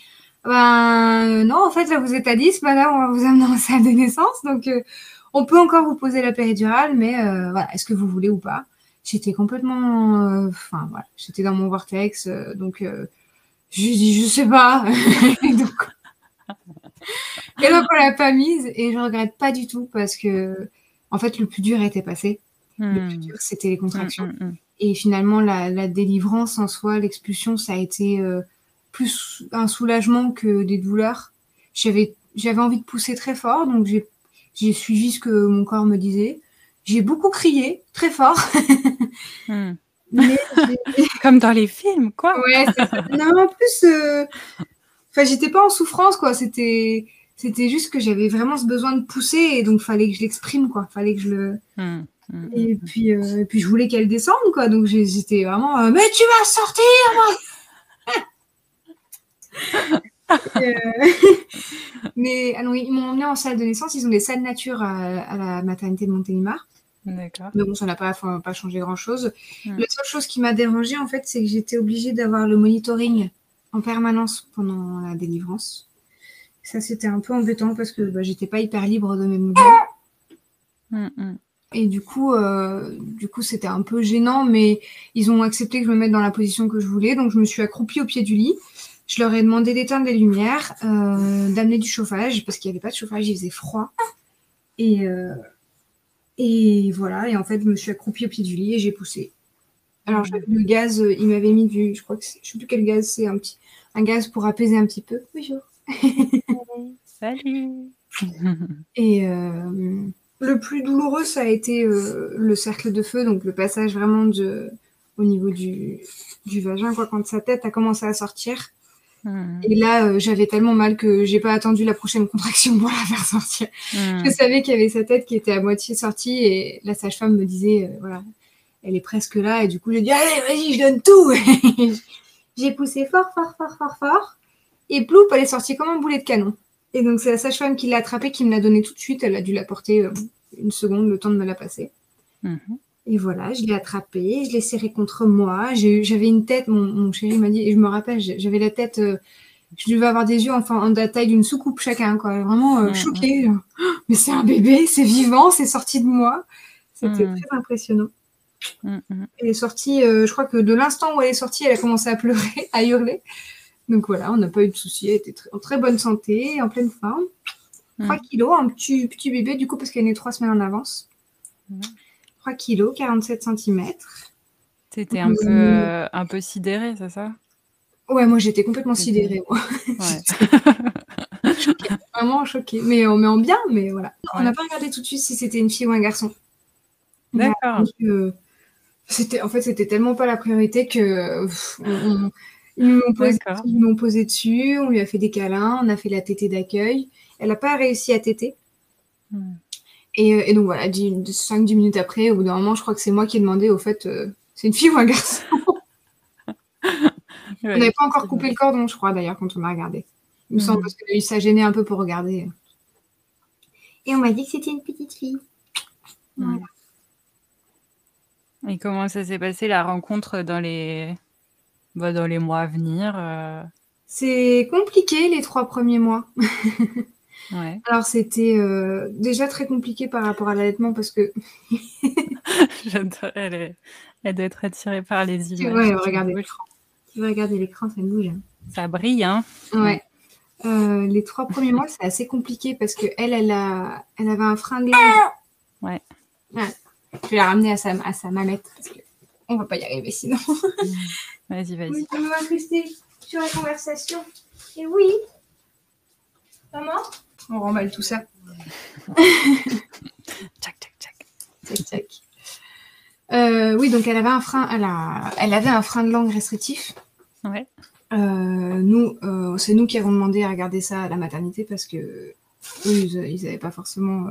Ben euh, non, en fait, là, vous êtes à 10, madame, on va vous amener en salle de naissance. Donc, euh, on peut encore vous poser la péridurale, mais euh, voilà, est-ce que vous voulez ou pas? J'étais complètement, enfin voilà, j'étais dans mon vortex, donc je dis je sais pas. (laughs) donc, et donc on l'a pas mise et je regrette pas du tout parce que en fait le plus dur était passé. Le plus hmm. dur c'était les contractions. Hmm, hmm, et finalement la, délivrance en soi, l'expulsion, ça a été plus un soulagement que des douleurs. J'avais j'avais envie de pousser très fort, donc j'ai j'ai suivi ce que mon corps me disait. J'ai beaucoup crié, très fort. (laughs) (laughs) Comme dans les films, quoi. Ouais, Non, en plus, euh... enfin, j'étais pas en souffrance, quoi. C'était, c'était juste que j'avais vraiment ce besoin de pousser et donc fallait que je l'exprime, quoi. Fallait que je le. Hmm. Hmm. Et puis, euh... et puis je voulais qu'elle descende, quoi. Donc j'étais vraiment, euh, mais tu vas sortir, moi. (laughs) Euh, (laughs) mais alors, ils m'ont emmené en salle de naissance. Ils ont des salles nature à, la maternité de Montélimar. D'accord. Mais bon, ça n'a pas, pas changé grand-chose. La seule chose qui m'a dérangée, en fait, c'est que j'étais obligée d'avoir le monitoring en permanence pendant la délivrance. Ça, c'était un peu embêtant parce que bah, j'étais pas hyper libre de mes mouvements. Mm, mm. Et du coup, euh, du coup, c'était un peu gênant, mais ils ont accepté que je me mette dans la position que je voulais. Donc, je me suis accroupie au pied du lit. Je leur ai demandé d'éteindre les lumières, euh, d'amener du chauffage, parce qu'il n'y avait pas de chauffage, il faisait froid. Et, euh, et voilà, et en fait, je me suis accroupie au pied du lit et j'ai poussé. Alors, le gaz, il m'avait mis du. Je crois que je ne sais plus quel gaz c'est, un, petit, un gaz pour apaiser un petit peu. Bonjour. (laughs) Salut. et le plus douloureux, ça a été le cercle de feu, donc le passage vraiment de, au niveau du, du vagin, quoi, quand sa tête a commencé à sortir. Hmm. Et là, euh, j'avais tellement mal que j'ai pas attendu la prochaine contraction pour la faire sortir. Hmm. Je savais qu'il y avait sa tête qui était à moitié sortie et la sage-femme me disait, euh, voilà, elle est presque là. Et du coup, j'ai dit, allez, vas-y, je donne tout. (laughs) j'ai poussé fort, fort, fort, fort, fort. Et ploup, elle est sortie comme un boulet de canon. Et donc, c'est la sage-femme qui l'a attrapée, qui me l'a donné tout de suite. Elle a dû la porter euh, une seconde, le temps de me la passer. Hmm. Et voilà, je l'ai attrapé, je l'ai serré contre moi. J'avais une tête, mon, chéri m'a dit, et je me rappelle, j'avais la tête, euh, je devais avoir des yeux enfin en la taille d'une soucoupe chacun, quoi. Vraiment euh, choquée. (gasps) Mais c'est un bébé, c'est vivant, c'est sorti de moi. C'était très impressionnant. Elle est sortie, euh, je crois que de l'instant où elle est sortie, elle a commencé à pleurer, (laughs) à hurler. Donc voilà, on n'a pas eu de soucis, elle était en très bonne santé, en pleine forme. 3 kilos, un petit, petit bébé, du coup, parce qu'elle est née trois semaines en avance. 3 kg, 47 cm. T'étais un, peu, euh, un peu sidérée, c'est ça? Ouais, moi j'étais complètement sidérée. Moi. (laughs) (laughs) vraiment choquée. Mais, on met en bien, mais voilà. On n'a pas regardé tout de suite si c'était une fille ou un garçon. D'accord. c'était, en fait, c'était tellement pas la priorité que ils m'ont posé, dessus, on lui a fait des câlins, on a fait la tétée d'accueil. Elle n'a pas réussi à téter. Hmm. Euh, et, donc voilà, 5-10 minutes après, au bout d'un moment, je crois que c'est moi qui ai demandé au fait, euh, c'est une fille ou un garçon? (laughs) On n'avait pas encore coupé le cordon, je crois, d'ailleurs, quand on a regardé. Il me semble mhm. parce que ça gênait un peu pour regarder. Et on m'a dit que c'était une petite fille. Voilà. Et comment ça s'est passé la rencontre dans les, bah, dans les mois à venir euh? C'est compliqué les trois premiers mois. (laughs) Alors c'était euh, déjà très compliqué par rapport à l'allaitement parce que (laughs) J'adore, elle, elle doit être attirée par les images. Ouais, regarder l'écran. Tu vas regarder l'écran, ça bouge. Ça brille, hein. Ouais. Euh, les trois premiers mois, c'est assez compliqué parce que elle, elle, a, elle avait un frein de langue. Ouais. Je vais la ramener à sa, à sa mamette parce qu'on va pas y arriver sinon. (laughs) vas-y, vas-y. Oui, on va rester sur la conversation. Et oui. Maman? On remballe tout ça. (laughs) tchac, tchac, tchac. Tchac, tchac. Euh, oui, donc elle avait un frein, elle, elle avait un frein de langue restrictif. Ouais. Euh, nous, euh, c'est nous qui avons demandé à regarder ça à la maternité parce que eux, ils n'avaient pas forcément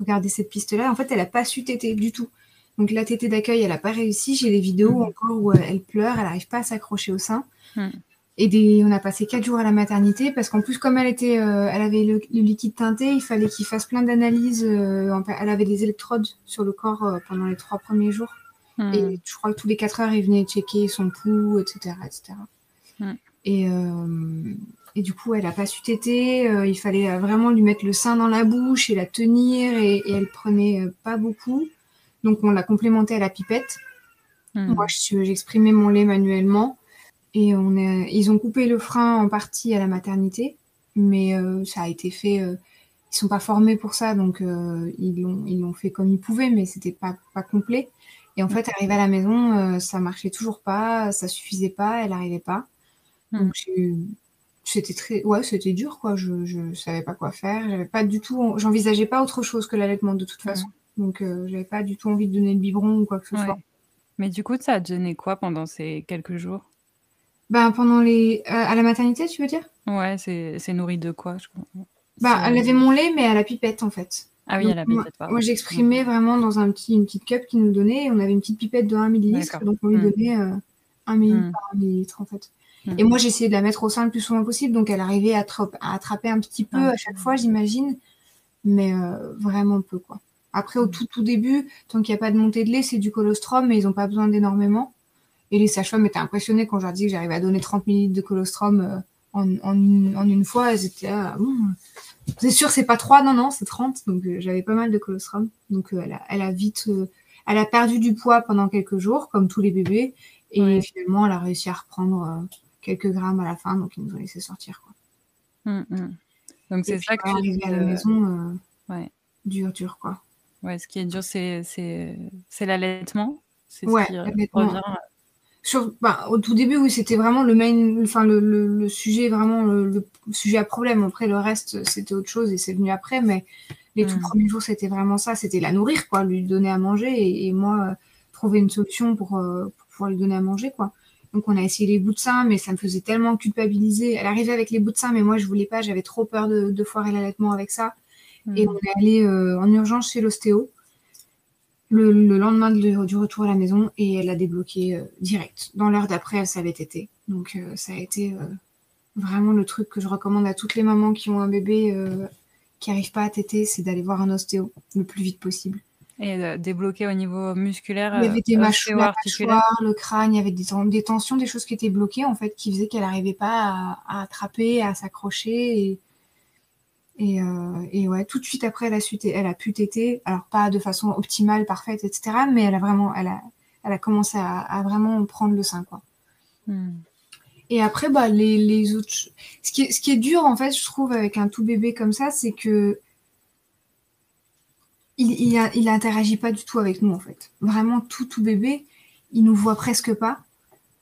regardé cette piste-là. En fait, elle n'a pas su téter du tout. Donc la tétée d'accueil, elle n'a pas réussi. J'ai des vidéos mmh. encore où elle pleure, elle n'arrive pas à s'accrocher au sein. Mmh. Et on a passé quatre jours à la maternité parce qu'en plus, comme elle était, euh, elle avait le, liquide teinté, il fallait qu'il fasse plein d'analyses. Euh, elle avait des électrodes sur le corps euh, pendant les trois premiers jours. Hmm. Et je crois que tous les quatre heures, il venait checker son pouls, etc. etc. Et, et, du coup, elle a pas su téter. il fallait vraiment lui mettre le sein dans la bouche et la tenir. Et, et elle prenait pas beaucoup. Donc, on l'a complémenté à la pipette. Hmm. Moi, j'exprimais mon lait manuellement. Et on est, ils ont coupé le frein en partie à la maternité, mais euh, ça a été fait. Euh, ils sont pas formés pour ça, donc euh, ils l'ont ils l'ont fait comme ils pouvaient, mais c'était pas pas complet. Et en fait, arrivé à la maison, ça marchait toujours pas, ça suffisait pas, elle arrivait pas. Hmm. Donc c'était très, ouais, c'était dur quoi. Je je savais pas quoi faire. J'avais pas du tout, j'envisageais pas autre chose que l'allaitement de toute façon. Donc j'avais pas du tout envie de donner le biberon ou quoi que ce soit. Mais du coup, ça a donné quoi pendant ces quelques jours? Bah, pendant les. Euh, à la maternité, tu veux dire? Ouais, c'est nourri de quoi? Je Bah, elle avait mon lait, mais à la pipette, en fait. Ah oui, à la pipette, Moi, j'exprimais vraiment dans un petit, une petite cup qu'ils nous donnait. On avait une petite pipette de 1 millilitre, donc on lui hmm. donnait 1 euh, millilitre hmm. par 1 millilitre, en fait. Hmm. Et moi, j'essayais de la mettre au sein le plus souvent possible, donc elle arrivait à, à attraper un petit peu à chaque fois, j'imagine, mais euh, vraiment peu, quoi. Après, au tout, tout début, tant qu'il n'y a pas de montée de lait, c'est du colostrum, mais ils n'ont pas besoin d'énormément. Et les sages-femmes étaient impressionnées quand je leur disais que j'arrivais à donner 30 ml de colostrum euh, en, une, fois. Elles étaient là, c'est sûr, c'est pas 3, non, non, c'est 30. Donc euh, j'avais pas mal de colostrum. Donc euh, elle, a, vite. elle a perdu du poids pendant quelques jours, comme tous les bébés. Et finalement, elle a réussi à reprendre quelques grammes à la fin. Donc ils nous ont laissé sortir. Quoi. Hum, hum. Donc c'est ça que tu à la maison. Dur, dur, quoi. Ouais, ce qui est dur, c'est l'allaitement. C'est ouais, l'allaitement. Bah, au tout début, oui, c'était vraiment le main, enfin le, le, sujet vraiment le, sujet à problème. Après, le reste, c'était autre chose et c'est venu après. Mais les tout mm. premiers jours, c'était vraiment ça. C'était la nourrir, quoi, lui donner à manger et, moi euh, trouver une solution pour, euh, pour, pouvoir lui donner à manger, quoi. Donc on a essayé les bouts de sein, mais ça me faisait tellement culpabiliser. Elle arrivait avec les bouts de sein, mais moi je voulais pas. J'avais trop peur de, de foirer l'allaitement avec ça. Et mm. on est allé euh, en urgence chez l'ostéo le, lendemain du retour à la maison et elle a débloqué euh, direct. Dans l'heure d'après, elle savait téter. Donc euh, ça a été euh, vraiment le truc que je recommande à toutes les mamans qui ont un bébé qui n'arrive pas à téter, c'est d'aller voir un ostéo le plus vite possible. Et débloquer au niveau musculaire Il y avait des mâchoires, le crâne, il y avait des, tensions, des choses qui étaient bloquées en fait, qui faisaient qu'elle n'arrivait pas à, attraper, à s'accrocher. Et euh, et, ouais, tout de suite après, elle a, su elle a pu téter. Alors, pas de façon optimale, parfaite, etc. Mais elle a vraiment, elle a, elle a commencé à, vraiment prendre le sein, quoi. Hmm. Et après, bah, les, les autres. Ce qui, est, ce qui est dur, en fait, je trouve, avec un tout bébé comme ça, c'est que. Il, il, il interagit pas du tout avec nous, en fait. Vraiment, tout, tout bébé, il nous voit presque pas.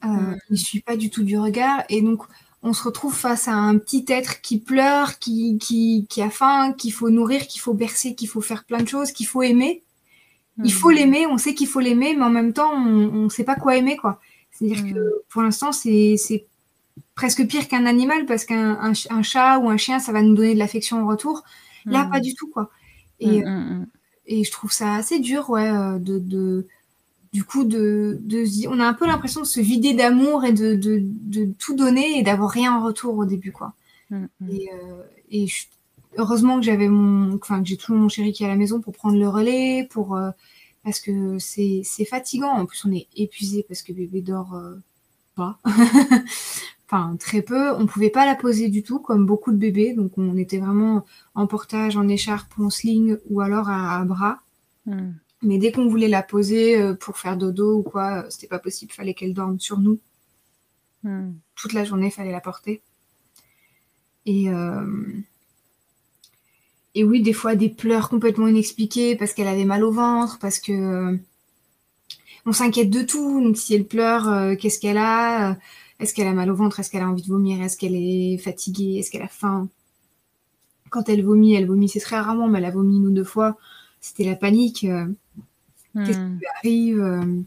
Euh, hmm. Il suit pas du tout du regard. Et donc, on se retrouve face à un petit être qui pleure, qui, qui, qui a faim, qu'il faut nourrir, qu'il faut bercer, qu'il faut faire plein de choses, qu'il faut aimer. Il hmm. faut l'aimer, on sait qu'il faut l'aimer, mais en même temps, on ne sait pas quoi aimer, quoi. C'est-à-dire que hmm. pour l'instant, c'est presque pire qu'un animal parce qu'un un, chat ou un chien, ça va nous donner de l'affection en retour. Là, hmm. pas du tout, quoi. Et, et, je trouve ça assez dur, ouais, euh, de du coup, de, on a un peu l'impression de se vider d'amour et de, tout donner et d'avoir rien en retour au début, quoi. Mm, mm. Et, euh, heureusement que j'avais mon, enfin que j'ai toujours mon chéri qui est à la maison pour prendre le relais, pour euh, parce que c'est fatigant. En plus, on est épuisé parce que bébé dort euh, pas. (laughs) enfin très peu. On pouvait pas la poser du tout, comme beaucoup de bébés. Donc on était vraiment en portage, en écharpe, en sling ou alors à, bras. Mm. Mais dès qu'on voulait la poser euh, pour faire dodo ou quoi, euh, c'était pas possible. Fallait qu'elle dorme sur nous. Hmm. Toute la journée, fallait la porter. Et, euh, et oui, des fois, des pleurs complètement inexpliquées parce qu'elle avait mal au ventre, parce que on s'inquiète de tout. Donc, si elle pleure, qu'est-ce qu'elle a Est-ce qu'elle a mal au ventre Est-ce qu'elle a envie de vomir Est-ce qu'elle est fatiguée Est-ce qu'elle a faim? Quand elle vomit, elle vomit, c'est très rarement, mais elle a vomi une ou deux fois. C'était la panique. Qu'est-ce hmm. qui lui arrive euh,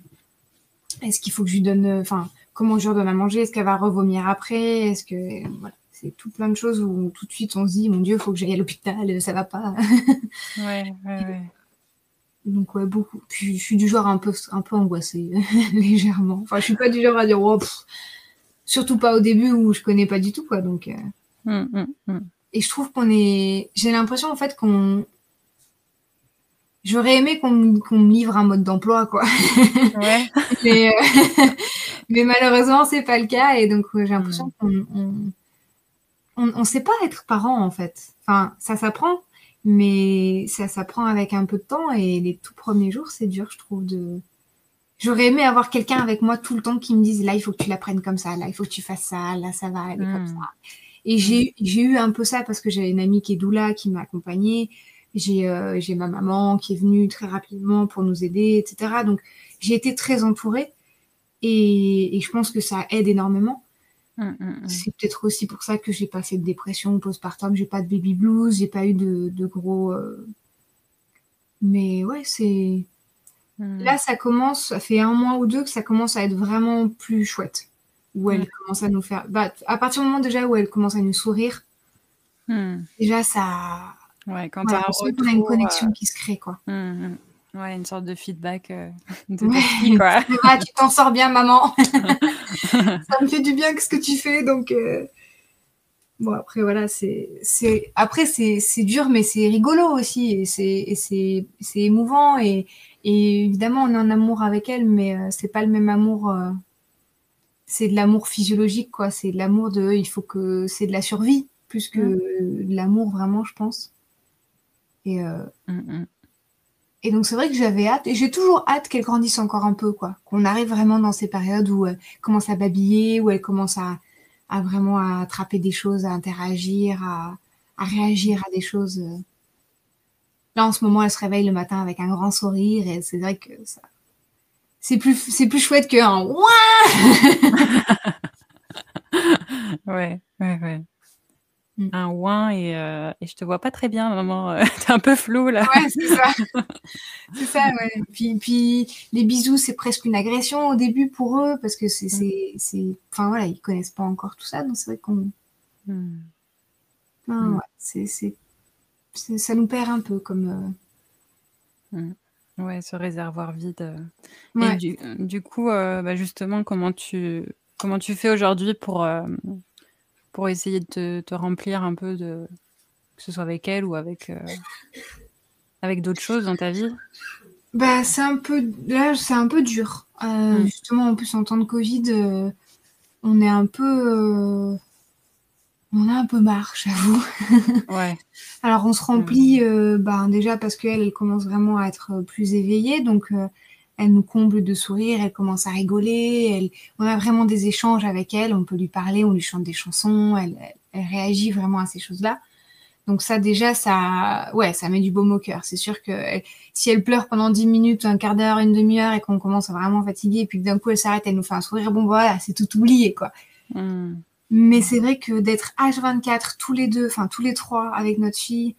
Est-ce qu'il faut que je lui donne, euh, enfin, comment je lui donne à manger Est-ce qu'elle va revomir après Est-ce que voilà, c'est tout plein de choses où tout de suite on se dit, mon Dieu, il faut que j'aille à l'hôpital, ça va pas. ouais, ouais, (laughs) ouais. Donc ouais, beaucoup. Puis je suis du genre un peu, un peu angoissée, (laughs) légèrement. Enfin, je suis pas du genre à dire, oh, surtout pas au début où je connais pas du tout, quoi. Donc. Euh. Hum, hum. Et je trouve qu'on est. J'ai l'impression en fait qu'on J'aurais aimé qu'on me livre un mode d'emploi, quoi. (laughs) Ouais. mais, euh, (laughs) mais, malheureusement, c'est pas le cas. Et donc, j'ai l'impression hmm. qu'on on, on, sait pas être parent, en fait. Enfin, ça s'apprend. Mais ça s'apprend avec un peu de temps et les tout premiers jours, c'est dur, je trouve, de. J'aurais aimé avoir quelqu'un avec moi tout le temps qui me dise là, il faut que tu l'apprennes comme ça, là, il faut que tu fasses ça, là, ça va aller comme Hmm. ça. Et j'ai j'ai eu un peu ça parce que j'avais une amie qui est doula qui m'a accompagnée. J'ai euh, ma maman qui est venue très rapidement pour nous aider, etc. Donc j'ai été très entourée et, et je pense que ça aide énormément. Hum, hum, hum. C'est peut-être aussi pour ça que j'ai pas fait de dépression postpartum, j'ai pas de baby blues, j'ai pas eu de, de gros. euh, Mais ouais, c'est là ça commence, ça fait un mois ou deux que ça commence à être vraiment plus chouette. Où elle commence à nous faire. Bah, à partir du moment déjà où elle commence à nous sourire, déjà ça. Ouais, quand Voilà, on a une connexion euh, qui se crée quoi. hum, hum. Ouais, une sorte de feedback euh, (laughs) de Ouais. quoi. (laughs) Tu t'en sors bien, maman. (laughs) ça me fait du bien que ce que tu fais, donc. euh, Bon après voilà c'est après c'est dur mais c'est rigolo aussi et c'est émouvant et et évidemment on est en amour avec elle mais euh, c'est pas le même amour euh, c'est de l'amour physiologique quoi c'est de l'amour de il faut que c'est de la survie plus que Mm. de l'amour vraiment je pense et euh, Hum, hum. et donc c'est vrai que j'avais hâte, et j'ai toujours hâte qu'elle grandisse encore un peu, quoi. Qu'on arrive vraiment dans ces périodes où elle commence à babiller, où elle commence à, à vraiment à attraper des choses, à interagir, à, à réagir à des choses. euh. Là en ce moment, elle se réveille le matin avec un grand sourire, et c'est vrai que ça. C'est plus, c'est plus chouette qu'un ouah (laughs) Ouais, ouais, ouais. Mm. Un ouin et, euh, et je te vois pas très bien, maman. euh, (laughs) T'es un peu flou là. Ouais, c'est ça. (laughs) c'est ça, ouais. Puis, puis les bisous, c'est presque une agression au début pour eux, parce que c'est, c'est, enfin voilà, ils connaissent pas encore tout ça, donc c'est vrai qu'on, Hmm. Non, Mm. ouais, c'est, ça nous perd un peu comme. euh, Ouais, ce réservoir vide. euh. ouais. Et du, du coup, bah, justement, comment tu, comment tu fais aujourd'hui pour, pour essayer de te, te remplir un peu de, que ce soit avec elle ou avec, euh, avec d'autres choses dans ta vie? Bah, c'est un peu, là, c'est un peu dur. Euh, Mm. Justement, en plus, en temps de Covid, euh, on est un peu, on a un peu marre, j'avoue. (laughs) Ouais. Alors, on se remplit, euh, bah, déjà parce qu'elle, elle commence vraiment à être plus éveillée, donc euh, elle nous comble de sourires, elle commence à rigoler, elle, on a vraiment des échanges avec elle, on peut lui parler, on lui chante des chansons, elle, réagit vraiment à ces choses-là. Donc ça déjà, ça, ouais, ça met du baume au cœur. C'est sûr que elle- si elle pleure pendant 10 minutes, un quart d'heure, une demi-heure et qu'on commence à vraiment fatiguer et puis que d'un coup elle s'arrête, elle nous fait un sourire, bon voilà, c'est tout oublié quoi. Hmm. Mais c'est vrai que d'être H24 tous les deux, enfin tous les trois avec notre fille,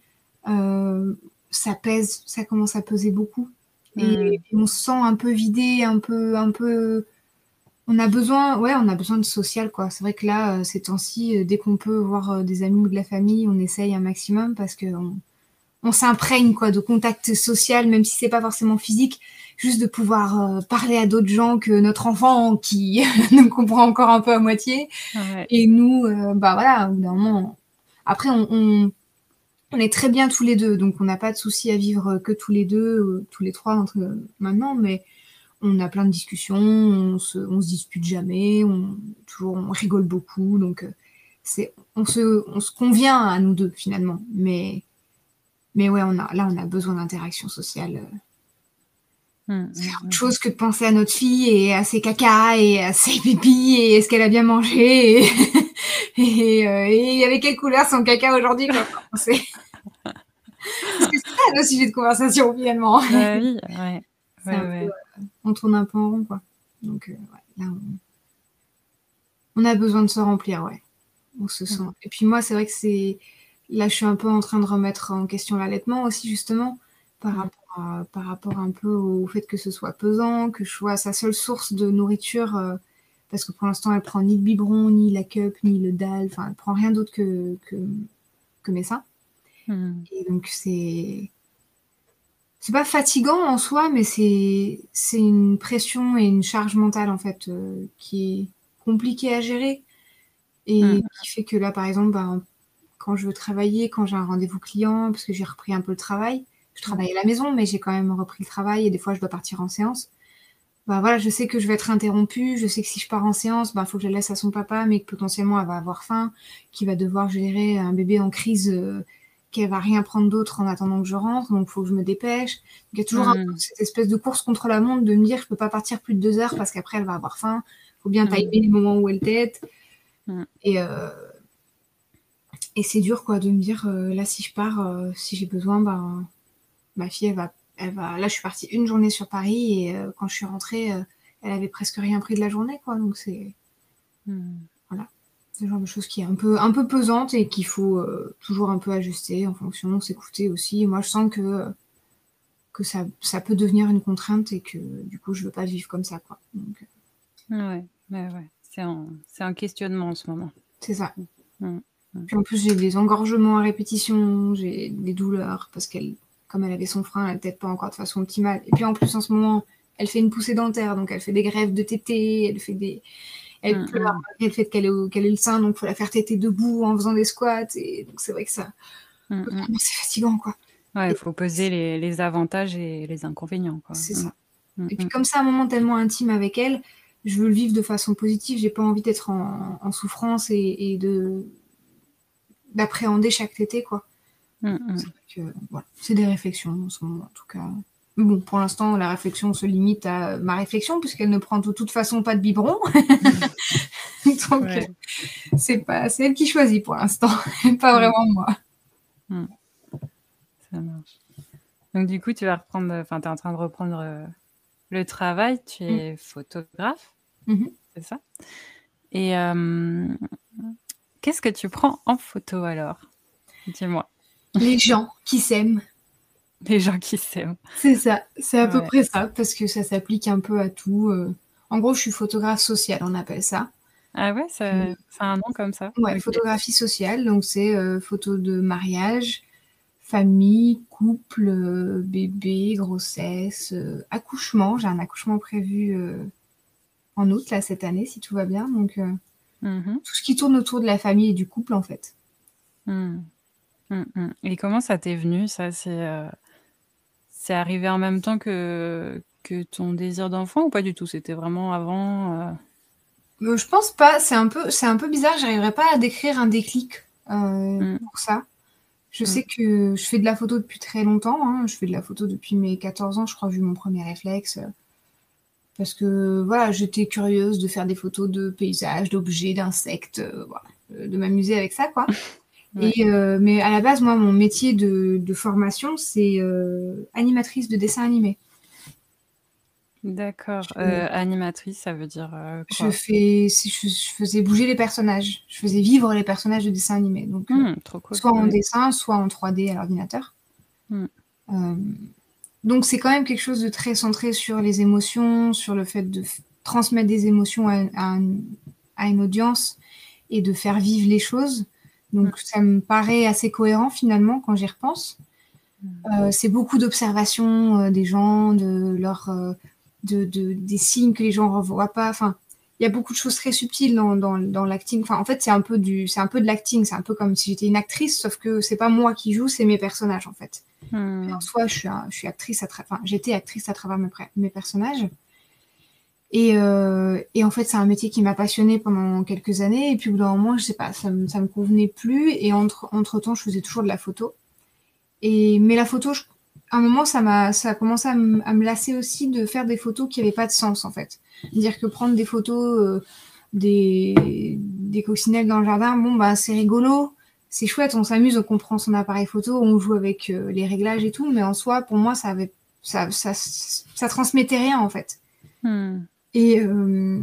euh, ça pèse, ça commence à peser beaucoup. Et, on se sent un peu vidé, un peu, un peu. On a besoin, ouais, on a besoin de social quoi. C'est vrai que là, euh, ces temps-ci, euh, dès qu'on peut voir euh, des amis ou de la famille, on essaye un maximum parce que on, on s'imprègne quoi de contact social, même si c'est pas forcément physique, juste de pouvoir euh, parler à d'autres gens que notre enfant qui (laughs) nous comprend encore un peu à moitié. Ouais. Et nous, euh, bah voilà, au bout d'un moment. Après, on, on, on est très bien tous les deux, donc on n'a pas de souci à vivre que tous les deux, euh, tous les trois entre maintenant, mais on a plein de discussions, on se, on se dispute jamais, on, toujours, on rigole beaucoup, donc euh, c'est, on se, on se convient à nous deux finalement, mais, mais ouais, on a, là, on a besoin d'interaction sociale. euh, Hmm, c'est autre chose que de penser à notre fille et à ses caca et à ses (laughs) pipis et est-ce qu'elle a bien mangé et, (laughs) et, euh, et avec quelle couleur son caca aujourd'hui. (laughs) C'est ça nos sujets de conversation finalement. Bah oui, ouais. (laughs) Ouais, peu, euh, on tourne un peu en rond quoi. Donc euh, ouais, là on... on a besoin de se remplir ouais. On se sent. Et puis moi c'est vrai que c'est là je suis un peu en train de remettre en question l'allaitement aussi justement par rapport à- par rapport un peu au fait que ce soit pesant, que je sois sa seule source de nourriture euh, parce que pour l'instant elle prend ni le biberon, ni la cup, ni le dalle, enfin elle prend rien d'autre que, que que mes seins. Hmm. Et donc c'est c'est pas fatigant en soi, mais c'est c'est une pression et une charge mentale en fait euh, qui est compliquée à gérer et Mm. qui fait que là par exemple ben, quand je veux travailler, quand j'ai un rendez-vous client, parce que j'ai repris un peu le travail, je travaille à la maison, mais j'ai quand même repris le travail et des fois je dois partir en séance. Bah voilà, je sais que je vais être interrompue, je sais que si je pars en séance, bah faut que je la laisse à son papa, mais que potentiellement elle va avoir faim, qu'il va devoir gérer un bébé en crise euh, qu'elle va rien prendre d'autre en attendant que je rentre, donc il faut que je me dépêche. il y a toujours Mm. cette espèce de course contre la montre de me dire je peux pas partir plus de deux heures parce qu'après elle va avoir faim. Il faut bien timer les moments où elle tète. Mm. Et, euh, et c'est dur quoi de me dire euh, là si je pars, euh, si j'ai besoin, ben, ma fille elle va, elle va. Là je suis partie une journée sur Paris et euh, quand je suis rentrée, euh, elle avait presque rien pris de la journée quoi. Donc c'est Mm. c'est le genre de choses qui est un peu, un peu pesante et qu'il faut euh, toujours un peu ajuster en fonction, s'écouter aussi. Et moi, je sens que, que ça, ça peut devenir une contrainte et que du coup, je veux pas vivre comme ça. Quoi. Donc, Ouais, ouais, ouais. C'est un, c'est un questionnement en ce moment. c'est ça. Mm, mm. Puis en plus, j'ai des engorgements à répétition, j'ai des douleurs parce qu'elle, comme elle avait son frein, elle tête pas encore de façon optimale. Et puis en plus, en ce moment, elle fait une poussée dentaire, donc elle fait des grèves de tétés, elle fait des. Elle Mm, pleure mm. malgré le fait qu'elle ait, qu'elle ait le sein, donc faut la faire téter debout en faisant des squats. Et donc c'est vrai que ça, Mm, c'est fatigant, quoi. Ouais, il faut peser les, les avantages et les inconvénients. quoi. C'est ça. Et puis mm. comme c'est un moment tellement intime avec elle, je veux le vivre de façon positive. J'ai pas envie d'être en, en souffrance et, et de d'appréhender chaque tété, quoi. Mm, mm. C'est voilà, des réflexions en ce moment, en tout cas. Mais bon, pour l'instant, la réflexion se limite à ma réflexion, puisqu'elle ne prend de toute façon pas de biberon. (laughs) Donc, Ouais. c'est pas, c'est elle qui choisit pour l'instant, (laughs) pas Mm. vraiment moi. Ça marche. Donc, du coup, tu vas reprendre, enfin, tu es en train de reprendre euh, le travail. Tu es photographe, Mhm. c'est ça? Et euh, qu'est-ce que tu prends en photo alors? Dis-moi. Les gens qui s'aiment, Les gens qui s'aiment. c'est ça, c'est à peu près ça, parce que ça s'applique un peu à tout. euh. En gros, je suis photographe sociale, on appelle ça. Ah ouais, ça, ça a un nom comme ça Ouais, photographie sociale, donc c'est euh, photos de mariage, famille, couple, euh, bébé, grossesse, euh, accouchement. J'ai un accouchement prévu euh, en août, là, cette année, si tout va bien. Donc, euh, Mhm. tout ce qui tourne autour de la famille et du couple, en fait. Mm. Mm, mm. Et comment ça t'est venu ça? C'est euh, c'est arrivé en même temps que, que ton désir d'enfant ou pas du tout? C'était vraiment avant euh, Euh, je pense pas, c'est un peu, c'est un peu bizarre, j'arriverai pas à décrire un déclic euh, Mm. pour ça. Je sais que je fais de la photo depuis très longtemps, hein. je fais de la photo depuis mes 14 ans, je crois que j'ai eu mon premier réflexe. parce que voilà, j'étais curieuse de faire des photos de paysages, d'objets, d'insectes, voilà, de m'amuser avec ça, quoi. (laughs) Ouais. Et, euh, mais à la base, moi, mon métier de, de formation, c'est euh, animatrice de dessin animé. D'accord. Euh, animatrice, ça veut dire Je, quoi? fais, je, je faisais bouger les personnages, je faisais vivre les personnages de dessin animé. Donc, Hmm, trop cool. soit en dessin, soit en 3D à l'ordinateur. Mm. Euh, donc c'est quand même quelque chose de très centré sur les émotions, sur le fait de transmettre des émotions à, à un- à une audience et de faire vivre les choses. Donc ça me paraît assez cohérent finalement quand j'y repense. Euh, c'est beaucoup d'observations euh, des gens, de leur, euh, de, de- des signes que les gens ne revoient pas. Enfin, il y a beaucoup de choses très subtiles dans, dans, dans l'acting. Enfin, en fait, c'est un peu du, c'est un peu de l'acting. C'est un peu comme si j'étais une actrice, sauf que c'est pas moi qui joue, c'est mes personnages en fait. Hmm. En soi, je suis, un- je suis actrice à enfin, j'étais actrice à travers mes, mes personnages. Et, euh, et en fait, c'est un métier qui m'a passionnée pendant quelques années. Et puis, au bout d'un moment, je sais pas, ça me, me convenait plus. Et entre, entre temps, je faisais toujours de la photo. Et, mais la photo, à un moment, ça m'a, ça a commencé à, me- à me lasser aussi de faire des photos qui n'avaient pas de sens, en fait. Dire que prendre des photos euh, des, des coccinelles dans le jardin, bon, bah, c'est rigolo, c'est chouette, on s'amuse, on comprend son appareil photo, on joue avec euh, les réglages et tout, mais en soi, pour moi, ça avait, ça, ça, ça transmettait rien, en fait. Hmm. Et, euh,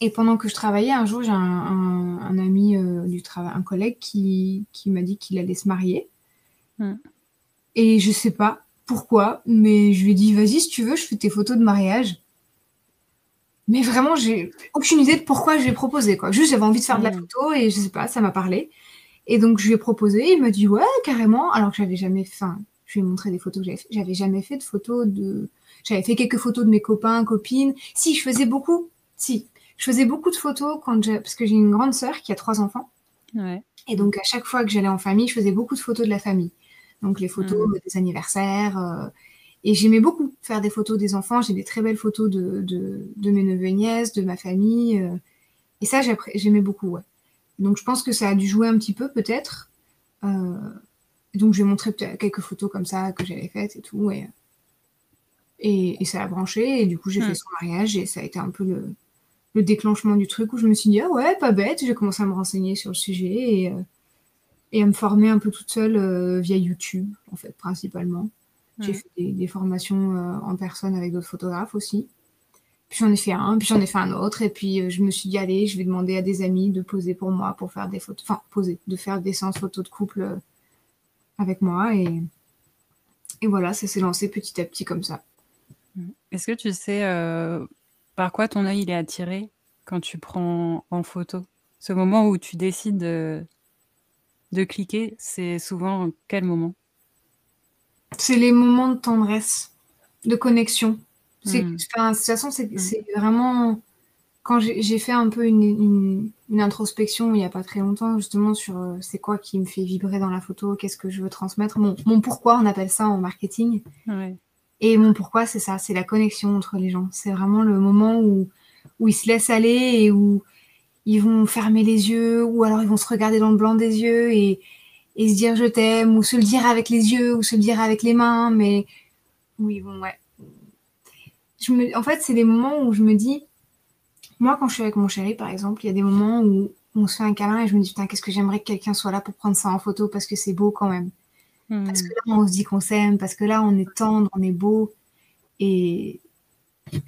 et pendant que je travaillais, un jour, j'ai un, un- un ami euh, du travail, un collègue qui, qui m'a dit qu'il allait se marier. Mm. Et je sais pas pourquoi, mais je lui ai dit, vas-y, si tu veux, je fais tes photos de mariage. Mais vraiment, j'ai aucune idée de pourquoi je lui ai proposé, quoi. Juste, j'avais envie de faire de la Mm. photo et je sais pas, ça m'a parlé. Et donc, je lui ai proposé, il m'a dit, ouais, carrément, alors que j'avais jamais fait, enfin, je lui ai montré des photos que j'avais fait. J'avais jamais fait de photos de, j'avais fait quelques photos de mes copains, copines. Si, je faisais beaucoup. Si, je faisais beaucoup de photos quand parce que j'ai une grande sœur qui a trois enfants. Ouais. Et donc, à chaque fois que j'allais en famille, je faisais beaucoup de photos de la famille. Donc, les photos des anniversaires. euh, et j'aimais beaucoup faire des photos des enfants. J'ai des très belles photos de, de, de mes neveux et nièces, de ma famille. euh, et ça, j'aimais beaucoup, ouais. Donc, je pense que ça a dû jouer un petit peu, peut-être. Euh, donc, je lui ai montré quelques photos comme ça que j'avais faites et tout. Et, et, ça a branché. Et du coup, j'ai fait son mariage et ça a été un peu le, le, déclenchement du truc où je me suis dit, ah ouais, pas bête. J'ai commencé à me renseigner sur le sujet et, et à me former un peu toute seule via YouTube, en fait, principalement. J'ai fait des, formations en personne avec d'autres photographes aussi. Puis j'en ai fait un, puis j'en ai fait un autre, et puis euh, je me suis dit, allez, je vais demander à des amis de poser pour moi, pour faire des photos, enfin, poser, de faire des séances photos de couple euh, avec moi, et, et voilà, ça s'est lancé petit à petit comme ça. Est-ce que tu sais euh, par quoi ton œil il est attiré quand tu prends en photo? Ce moment où tu décides de, de cliquer, c'est souvent quel moment? C'est les moments de tendresse, de connexion. C'est, hmm. de toute façon, hmm. c'est, vraiment quand j'ai fait un peu une, introspection il n'y a pas très longtemps, justement, sur euh, c'est quoi qui me fait vibrer dans la photo, qu'est-ce que je veux transmettre. Mon, mon pourquoi, on appelle ça en marketing. Et mon pourquoi, c'est ça, c'est la connexion entre les gens. C'est vraiment le moment où, où ils se laissent aller et où ils vont fermer les yeux, ou alors ils vont se regarder dans le blanc des yeux et, et se dire je t'aime, ou se le dire avec les yeux, ou se le dire avec les mains, mais ils vont, ouais, en fait, c'est des moments où je me dis, moi, quand je suis avec mon chéri, par exemple, il y a des moments où on se fait un câlin et je me dis, putain, qu'est-ce que j'aimerais que quelqu'un soit là pour prendre ça en photo parce que c'est beau quand même. Parce que là, on se dit qu'on s'aime, parce que là, on est tendre, on est beau. Et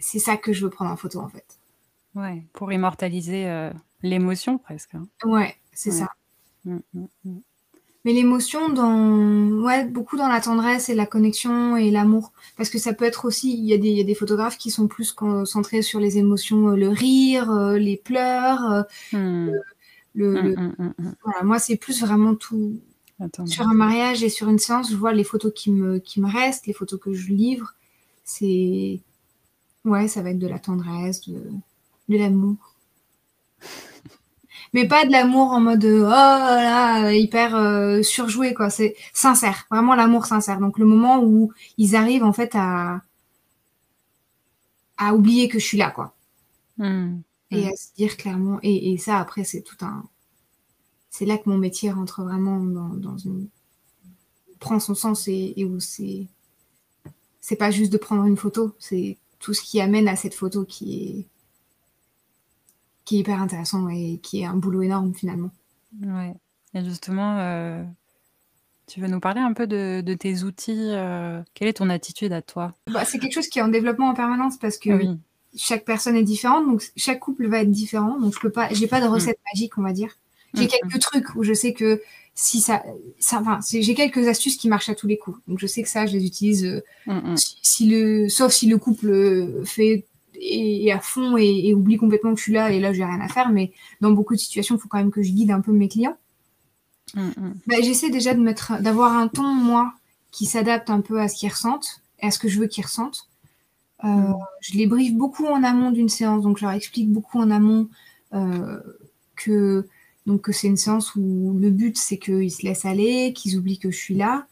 c'est ça que je veux prendre en photo, en fait. Ouais, pour immortaliser euh, l'émotion presque. Hein. Ouais, c'est ça. Mmh, mmh. Mais l'émotion, dans, ouais, beaucoup dans la tendresse et la connexion et l'amour. Parce que ça peut être aussi, il y, a des, y a des photographes qui sont plus concentrés sur les émotions, euh, le rire, euh, les pleurs. Euh, hmm. le, hmm, hmm, voilà, moi, c'est plus vraiment tout. Sur un mariage et sur une séance, je vois les photos qui me, qui me restent, les photos que je livre. C'est. Ouais, ça va être de la tendresse, de, de l'amour mais pas de l'amour en mode oh là hyper euh, surjoué quoi. C'est sincère, vraiment l'amour sincère. Donc le moment où ils arrivent en fait à à oublier que je suis là quoi. Mmh. Et mmh. à se dire clairement. Et, et ça après c'est tout un. C'est là que mon métier rentre vraiment dans, dans une prend son sens et, et où c'est c'est pas juste de prendre une photo, c'est tout ce qui amène à cette photo qui est qui est hyper intéressant et qui est un boulot énorme finalement. Ouais. Et justement, euh, tu veux nous parler un peu de, tes outils euh, Quelle est ton attitude à toi? Bah, C'est quelque chose qui est en développement en permanence parce que chaque personne est différente, donc chaque couple va être différent. Donc je peux pas, j'ai pas de mm. recette magique, on va dire. J'ai mm, quelques mm. trucs où je sais que si ça, ça enfin, j'ai quelques astuces qui marchent à tous les coups. Donc je sais que ça, je les utilise. Euh, si, le, sauf si le couple fait et, à fond et, oublie complètement que je suis là et là j'ai rien à faire. Mais dans beaucoup de situations, il faut quand même que je guide un peu mes clients. Mm, mm. Bah, j'essaie déjà de mettre, d'avoir un ton moi qui s'adapte un peu à ce qu'ils ressentent et à ce que je veux qu'ils ressentent. Euh, mm. Je les briefe beaucoup en amont d'une séance, donc je leur explique beaucoup en amont euh, que donc que c'est une séance où le but c'est qu'ils se laissent aller, qu'ils oublient que je suis là.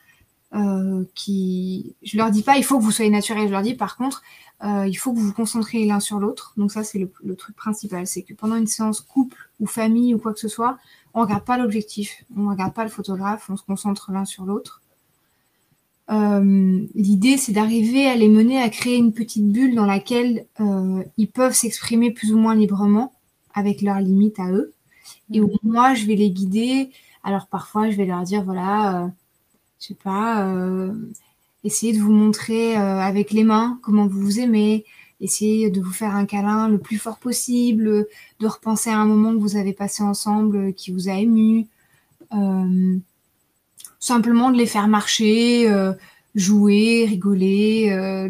Euh, qui, je leur dis pas il faut que vous soyez naturel, je leur dis par contre il faut que vous vous concentriez l'un sur l'autre. Donc ça, c'est le, truc principal. C'est que pendant une séance couple ou famille ou quoi que ce soit, on ne regarde pas l'objectif, on ne regarde pas le photographe, on se concentre l'un sur l'autre. Euh, l'idée, c'est d'arriver à les mener à créer une petite bulle dans laquelle euh, ils peuvent s'exprimer plus ou moins librement avec leurs limites à eux. Et où moi, je vais les guider. Alors parfois, je vais leur dire, voilà, je sais pas, essayez de vous montrer euh, avec les mains comment vous vous aimez, essayez de vous faire un câlin le plus fort possible, de repenser à un moment que vous avez passé ensemble euh, qui vous a ému. Euh, simplement de les faire marcher, jouer, rigoler,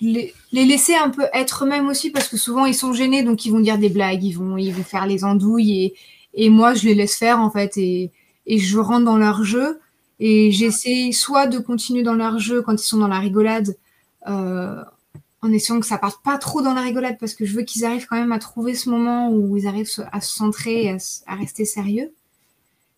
les, laisser un peu être eux-mêmes aussi parce que souvent ils sont gênés donc ils vont dire des blagues, ils vont, ils vont faire les andouilles et, moi je les laisse faire en fait et je rentre dans leur jeu et j'essaie soit de continuer dans leur jeu quand ils sont dans la rigolade, euh, en essayant que ça parte pas trop dans la rigolade, parce que je veux qu'ils arrivent quand même à trouver ce moment où ils arrivent à se centrer, à, à rester sérieux.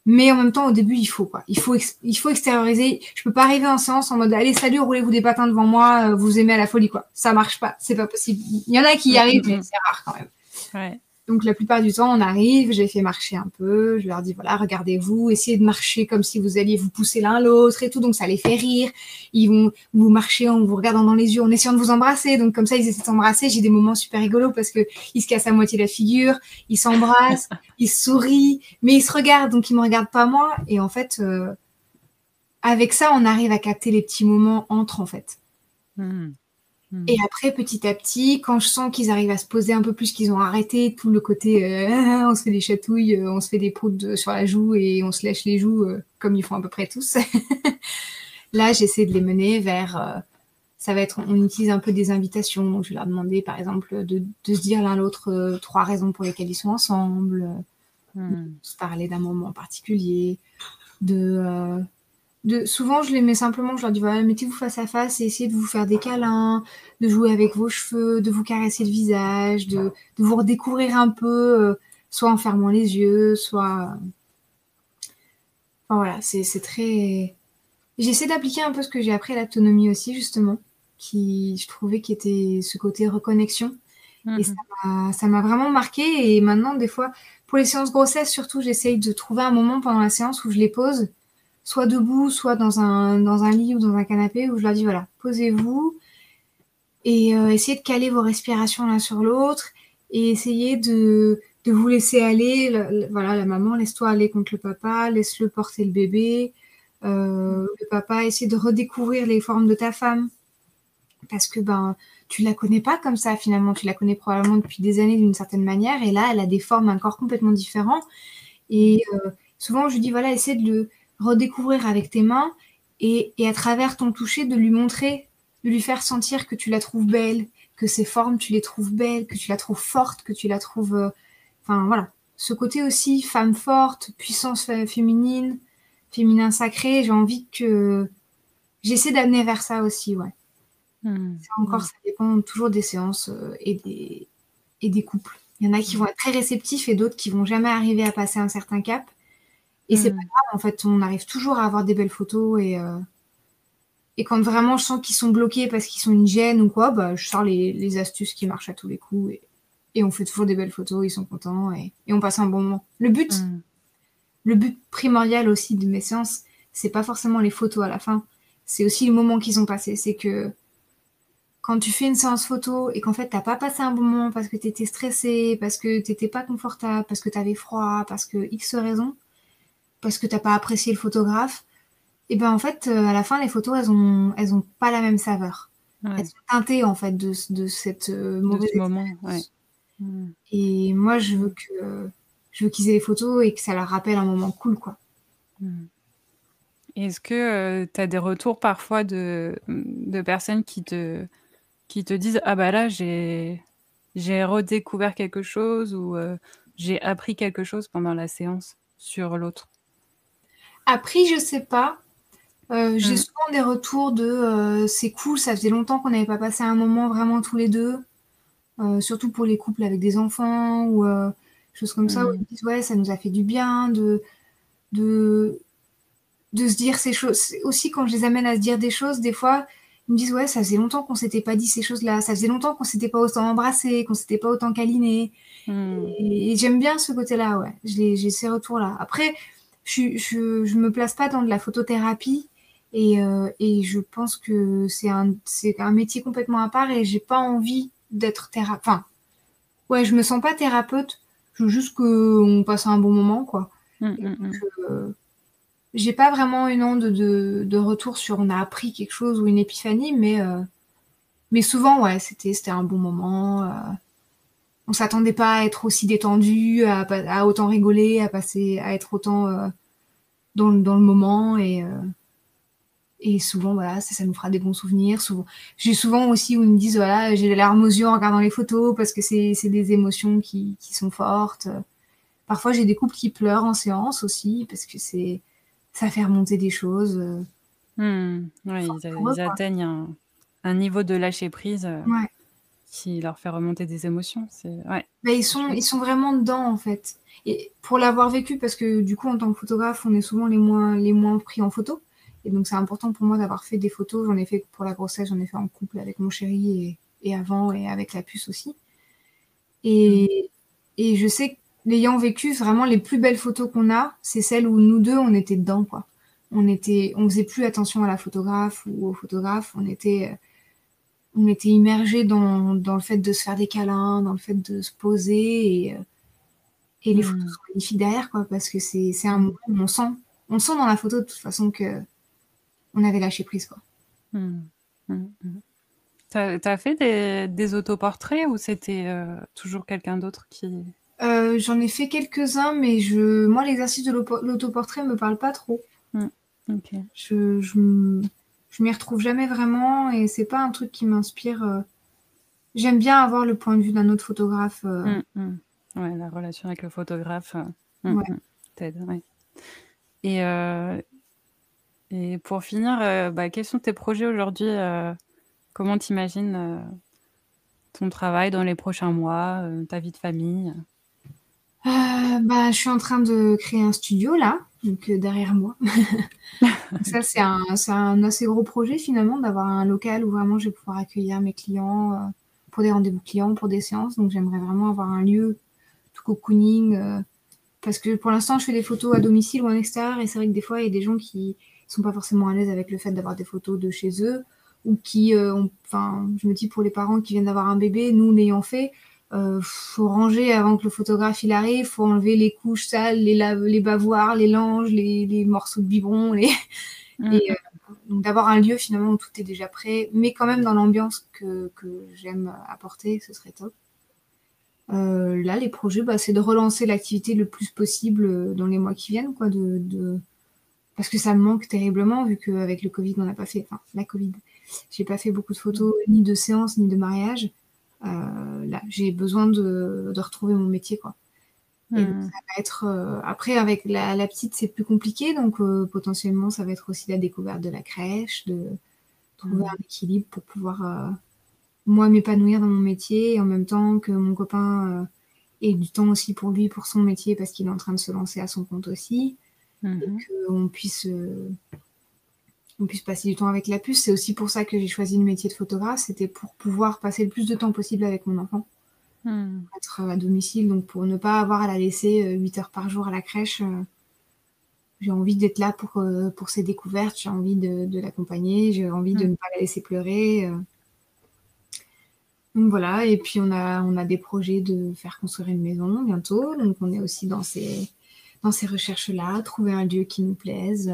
Mais en même temps, au début, il faut quoi. Il faut, il faut extérioriser. Je peux pas arriver en séance en mode allez salut, roulez-vous des patins devant moi, euh, vous aimez à la folie quoi. Ça marche pas, c'est pas possible. Il y en a qui y arrivent, mais c'est rare quand même. Ouais. Donc la plupart du temps, on arrive, j'ai fait marcher un peu, je leur dis voilà, regardez-vous, essayez de marcher comme si vous alliez vous pousser l'un l'autre et tout, donc ça les fait rire. Ils vont vous marcher en vous regardant dans les yeux, en essayant de vous embrasser, donc comme ça ils essaient de s'embrasser. J'ai des moments super rigolos parce que ils se cassent à moitié la figure, ils s'embrassent, (laughs) ils sourient, mais ils se regardent, donc ils me regardent pas moi. Et en fait, euh, avec ça, on arrive à capter les petits moments entre en fait. Mmh. Hmm. Et après, petit à petit, quand je sens qu'ils arrivent à se poser un peu plus, qu'ils ont arrêté tout le côté euh, (laughs) on se fait des chatouilles, euh, on se fait des proutes sur la joue et on se lèche les joues, euh, comme ils font à peu près tous. (laughs) Là, j'essaie de les mener vers. ça va être, on utilise un peu des invitations. Donc, je vais leur demander, par exemple, de, de se dire l'un l'autre trois raisons pour lesquelles ils sont ensemble, hmm. de se parler d'un moment particulier, de souvent, je les mets simplement, je leur dis voilà, mettez-vous face à face et essayez de vous faire des câlins, de jouer avec vos cheveux, de vous caresser le visage, de, vous redécouvrir un peu, euh, soit en fermant les yeux, soit. Enfin, voilà, c'est très. J'essaie d'appliquer un peu ce que j'ai appris à l'autonomie aussi, justement, qui je trouvais qui était ce côté reconnexion. Et mhm. ça m'a vraiment marqué. Et maintenant, des fois, pour les séances grossesse, surtout, j'essaye de trouver un moment pendant la séance où je les pose soit debout, soit dans un, lit ou dans un canapé, où je leur dis voilà, posez-vous et euh, essayez de caler vos respirations l'un sur l'autre et essayez de, vous laisser aller. voilà, la maman, laisse-toi aller contre le papa, laisse-le porter le bébé. Euh, le papa, essaie de redécouvrir les formes de ta femme parce que ben tu la connais pas comme ça finalement, tu la connais probablement depuis des années d'une certaine manière et là elle a des formes, un corps complètement différent et euh, souvent je dis voilà essaie de le redécouvrir avec tes mains et, à travers ton toucher de lui montrer, de lui faire sentir que tu la trouves belle, que ses formes tu les trouves belles, que tu la trouves forte, que tu la trouves... Euh, enfin voilà, ce côté aussi femme forte, puissance féminine, féminin sacré, j'ai envie que... J'essaie d'amener vers ça aussi, ouais. Hmm. encore, ça dépend toujours des séances euh, et, des, et des couples. Il y en a qui vont être très réceptifs et d'autres qui vont jamais arriver à passer un certain cap. Et c'est pas mm. grave, en fait, on arrive toujours à avoir des belles photos et, euh, et quand vraiment je sens qu'ils sont bloqués parce qu'ils sont une gêne ou quoi, bah, je sors les, astuces qui marchent à tous les coups et, et, on fait toujours des belles photos, ils sont contents et, et on passe un bon moment. Le but, mm. le but primordial aussi de mes séances, c'est pas forcément les photos à la fin, c'est aussi le moment qu'ils ont passé. C'est que quand tu fais une séance photo et qu'en fait t'as pas passé un bon moment parce que tu étais stressé, parce que t'étais pas confortable, parce que tu avais froid, parce que X raison, parce que t'as pas apprécié le photographe, et ben en fait, euh, à la fin, les photos, elles ont, elles ont pas la même saveur. Elles sont teintées en fait de, de cette euh, mauvaise moment. Hmm. Et moi, je veux que je veux qu'ils aient les photos et que ça leur rappelle un moment cool, quoi. Hmm. Est-ce que euh, tu as des retours parfois de, de, personnes qui te, qui te disent Ah bah là, j'ai redécouvert quelque chose ou j'ai appris quelque chose pendant la séance sur l'autre Appris, je sais pas. Euh, j'ai mm. souvent des retours de euh, c'est cool, ça faisait longtemps qu'on n'avait pas passé un moment vraiment tous les deux, euh, surtout pour les couples avec des enfants ou choses comme ça, où mm. ils disent ouais, ça nous a fait du bien de, de, de se dire ces choses. Aussi, quand je les amène à se dire des choses, des fois, ils me disent ouais, ça faisait longtemps qu'on s'était pas dit ces choses-là, ça faisait longtemps qu'on s'était pas autant embrassé, qu'on s'était pas autant câliné. Mm. Et, et j'aime bien ce côté-là, ouais. J'ai ces retours-là. Après, je, je, je, me place pas dans de la photothérapie et, euh, et je pense que c'est un, c'est un métier complètement à part et j'ai pas envie d'être thérapeute. Enfin, ouais, je me sens pas thérapeute. Je veux juste qu'on passe un bon moment, quoi. Mmh, mmh, mmh. Euh, j'ai pas vraiment une onde de, de, retour sur on a appris quelque chose ou une épiphanie, mais, euh, mais souvent, ouais, c'était, c'était un bon moment. Euh, on s'attendait pas à être aussi détendu, à, autant rigoler, à passer, à être autant euh, dans, le moment et euh, et souvent voilà ça, nous fera des bons souvenirs. Souvent, j'ai souvent aussi où ils me disent voilà j'ai les larmes aux yeux en regardant les photos parce que c'est des émotions qui, sont fortes. Parfois j'ai des couples qui pleurent en séance aussi parce que c'est ça fait remonter des choses. Mmh. ils, atteignent un, niveau de lâcher prise. Euh, ouais qui leur fait remonter des émotions. Ouais. Bah, ils sont ils sont vraiment dedans en fait. Et pour l'avoir vécu parce que du coup en tant que photographe, on est souvent les moins les moins pris en photo. Et donc c'est important pour moi d'avoir fait des photos. J'en ai fait pour la grossesse, j'en ai fait en couple avec mon chéri et, et avant et avec la puce aussi. Et et je sais que l'ayant vécu, vraiment les plus belles photos qu'on a, c'est celles où nous deux, on était dedans, quoi. On était, on faisait plus attention à la photographe ou au photographe, on était, on était immergé dans, dans le fait de se faire des câlins, dans le fait de se poser et, et les photos sont magnifiques derrière, quoi, parce que c'est, c'est un moment où on sent, on sent dans la photo de toute façon que on avait lâché prise, quoi. Mmh. Mmh, mmh. T'as as fait des, des autoportraits ou c'était euh, toujours quelqu'un d'autre qui... Euh, j'en ai fait quelques-uns, mais je, moi, l'exercice de l'autoportrait me parle pas trop. Je, je, je m'y retrouve jamais vraiment et c'est pas un truc qui m'inspire. Euh. J'aime bien avoir le point de vue d'un autre photographe. Ouais, la relation avec le photographe ouais. t'aide. Ouais. Et, et pour finir, bah, quels sont tes projets aujourd'hui Comment t'imagines euh, ton travail dans les prochains mois, euh, ta vie de famille? Euh, bah, je suis en train de créer un studio là, donc derrière moi. (laughs) ça, c'est un, assez gros projet finalement d'avoir un local où vraiment je vais pouvoir accueillir mes clients pour des rendez-vous clients, pour des séances. Donc j'aimerais vraiment avoir un lieu tout cocooning. parce que pour l'instant, je fais des photos à domicile ou en extérieur et c'est vrai que des fois, il y a des gens qui sont pas forcément à l'aise avec le fait d'avoir des photos de chez eux ou qui, euh, enfin, je me dis pour les parents qui viennent d'avoir un bébé, nous l'ayant fait, euh, faut ranger avant que le photographe il arrive, faut enlever les couches sales, les, les bavoirs, les langes, les, morceaux de biberon, (laughs) les... Mm. et euh, donc d'avoir un lieu finalement où tout est déjà prêt, mais quand même dans l'ambiance que, que j'aime apporter, ce serait top. Euh, là, les projets, bah, c'est de relancer l'activité le plus possible dans les mois qui viennent, quoi, de, de... parce que ça me manque terriblement vu qu'avec le Covid, on n'a pas fait, enfin la Covid, j'ai pas fait beaucoup de photos, ni de séances, ni de mariage. Euh, là, j'ai besoin de, de, retrouver mon métier, quoi. Et hmm. ça va être euh, après avec la, la petite, c'est plus compliqué, donc euh, potentiellement ça va être aussi la découverte de la crèche, de trouver hmm. un équilibre pour pouvoir euh, moi m'épanouir dans mon métier et en même temps que mon copain ait du temps aussi pour lui, pour son métier, parce qu'il est en train de se lancer à son compte aussi, mmh. et qu'on puisse on puisse passer du temps avec la puce. C'est aussi pour ça que j'ai choisi le métier de photographe. C'était pour pouvoir passer le plus de temps possible avec mon enfant. Hmm. Être à domicile, donc pour ne pas avoir à la laisser 8 euh, heures par jour à la crèche. Euh, j'ai envie d'être là pour, euh, pour ses découvertes, j'ai envie de, l'accompagner, j'ai envie de hmm. ne pas la laisser pleurer. Donc voilà, et puis on a, on a des projets de faire construire une maison bientôt, donc on est aussi dans ces, dans ces recherches-là, trouver un lieu qui nous plaise.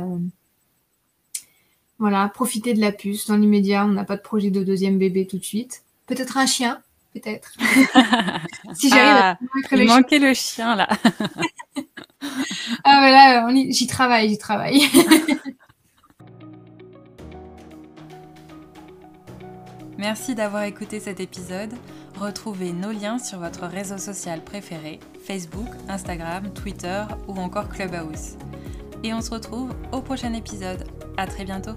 Voilà, profiter de la puce. Dans l'immédiat, on n'a pas de projet de deuxième bébé tout de suite. Peut-être un chien, peut-être. (laughs) si j'arrive à ah, il manquait le chien là. (laughs) ah voilà, j'y travaille, j'y travaille. (laughs) Merci d'avoir écouté cet épisode. Retrouvez nos liens sur votre réseau social préféré, Facebook, Instagram, Twitter ou encore Clubhouse et on se retrouve au prochain épisode. À très bientôt.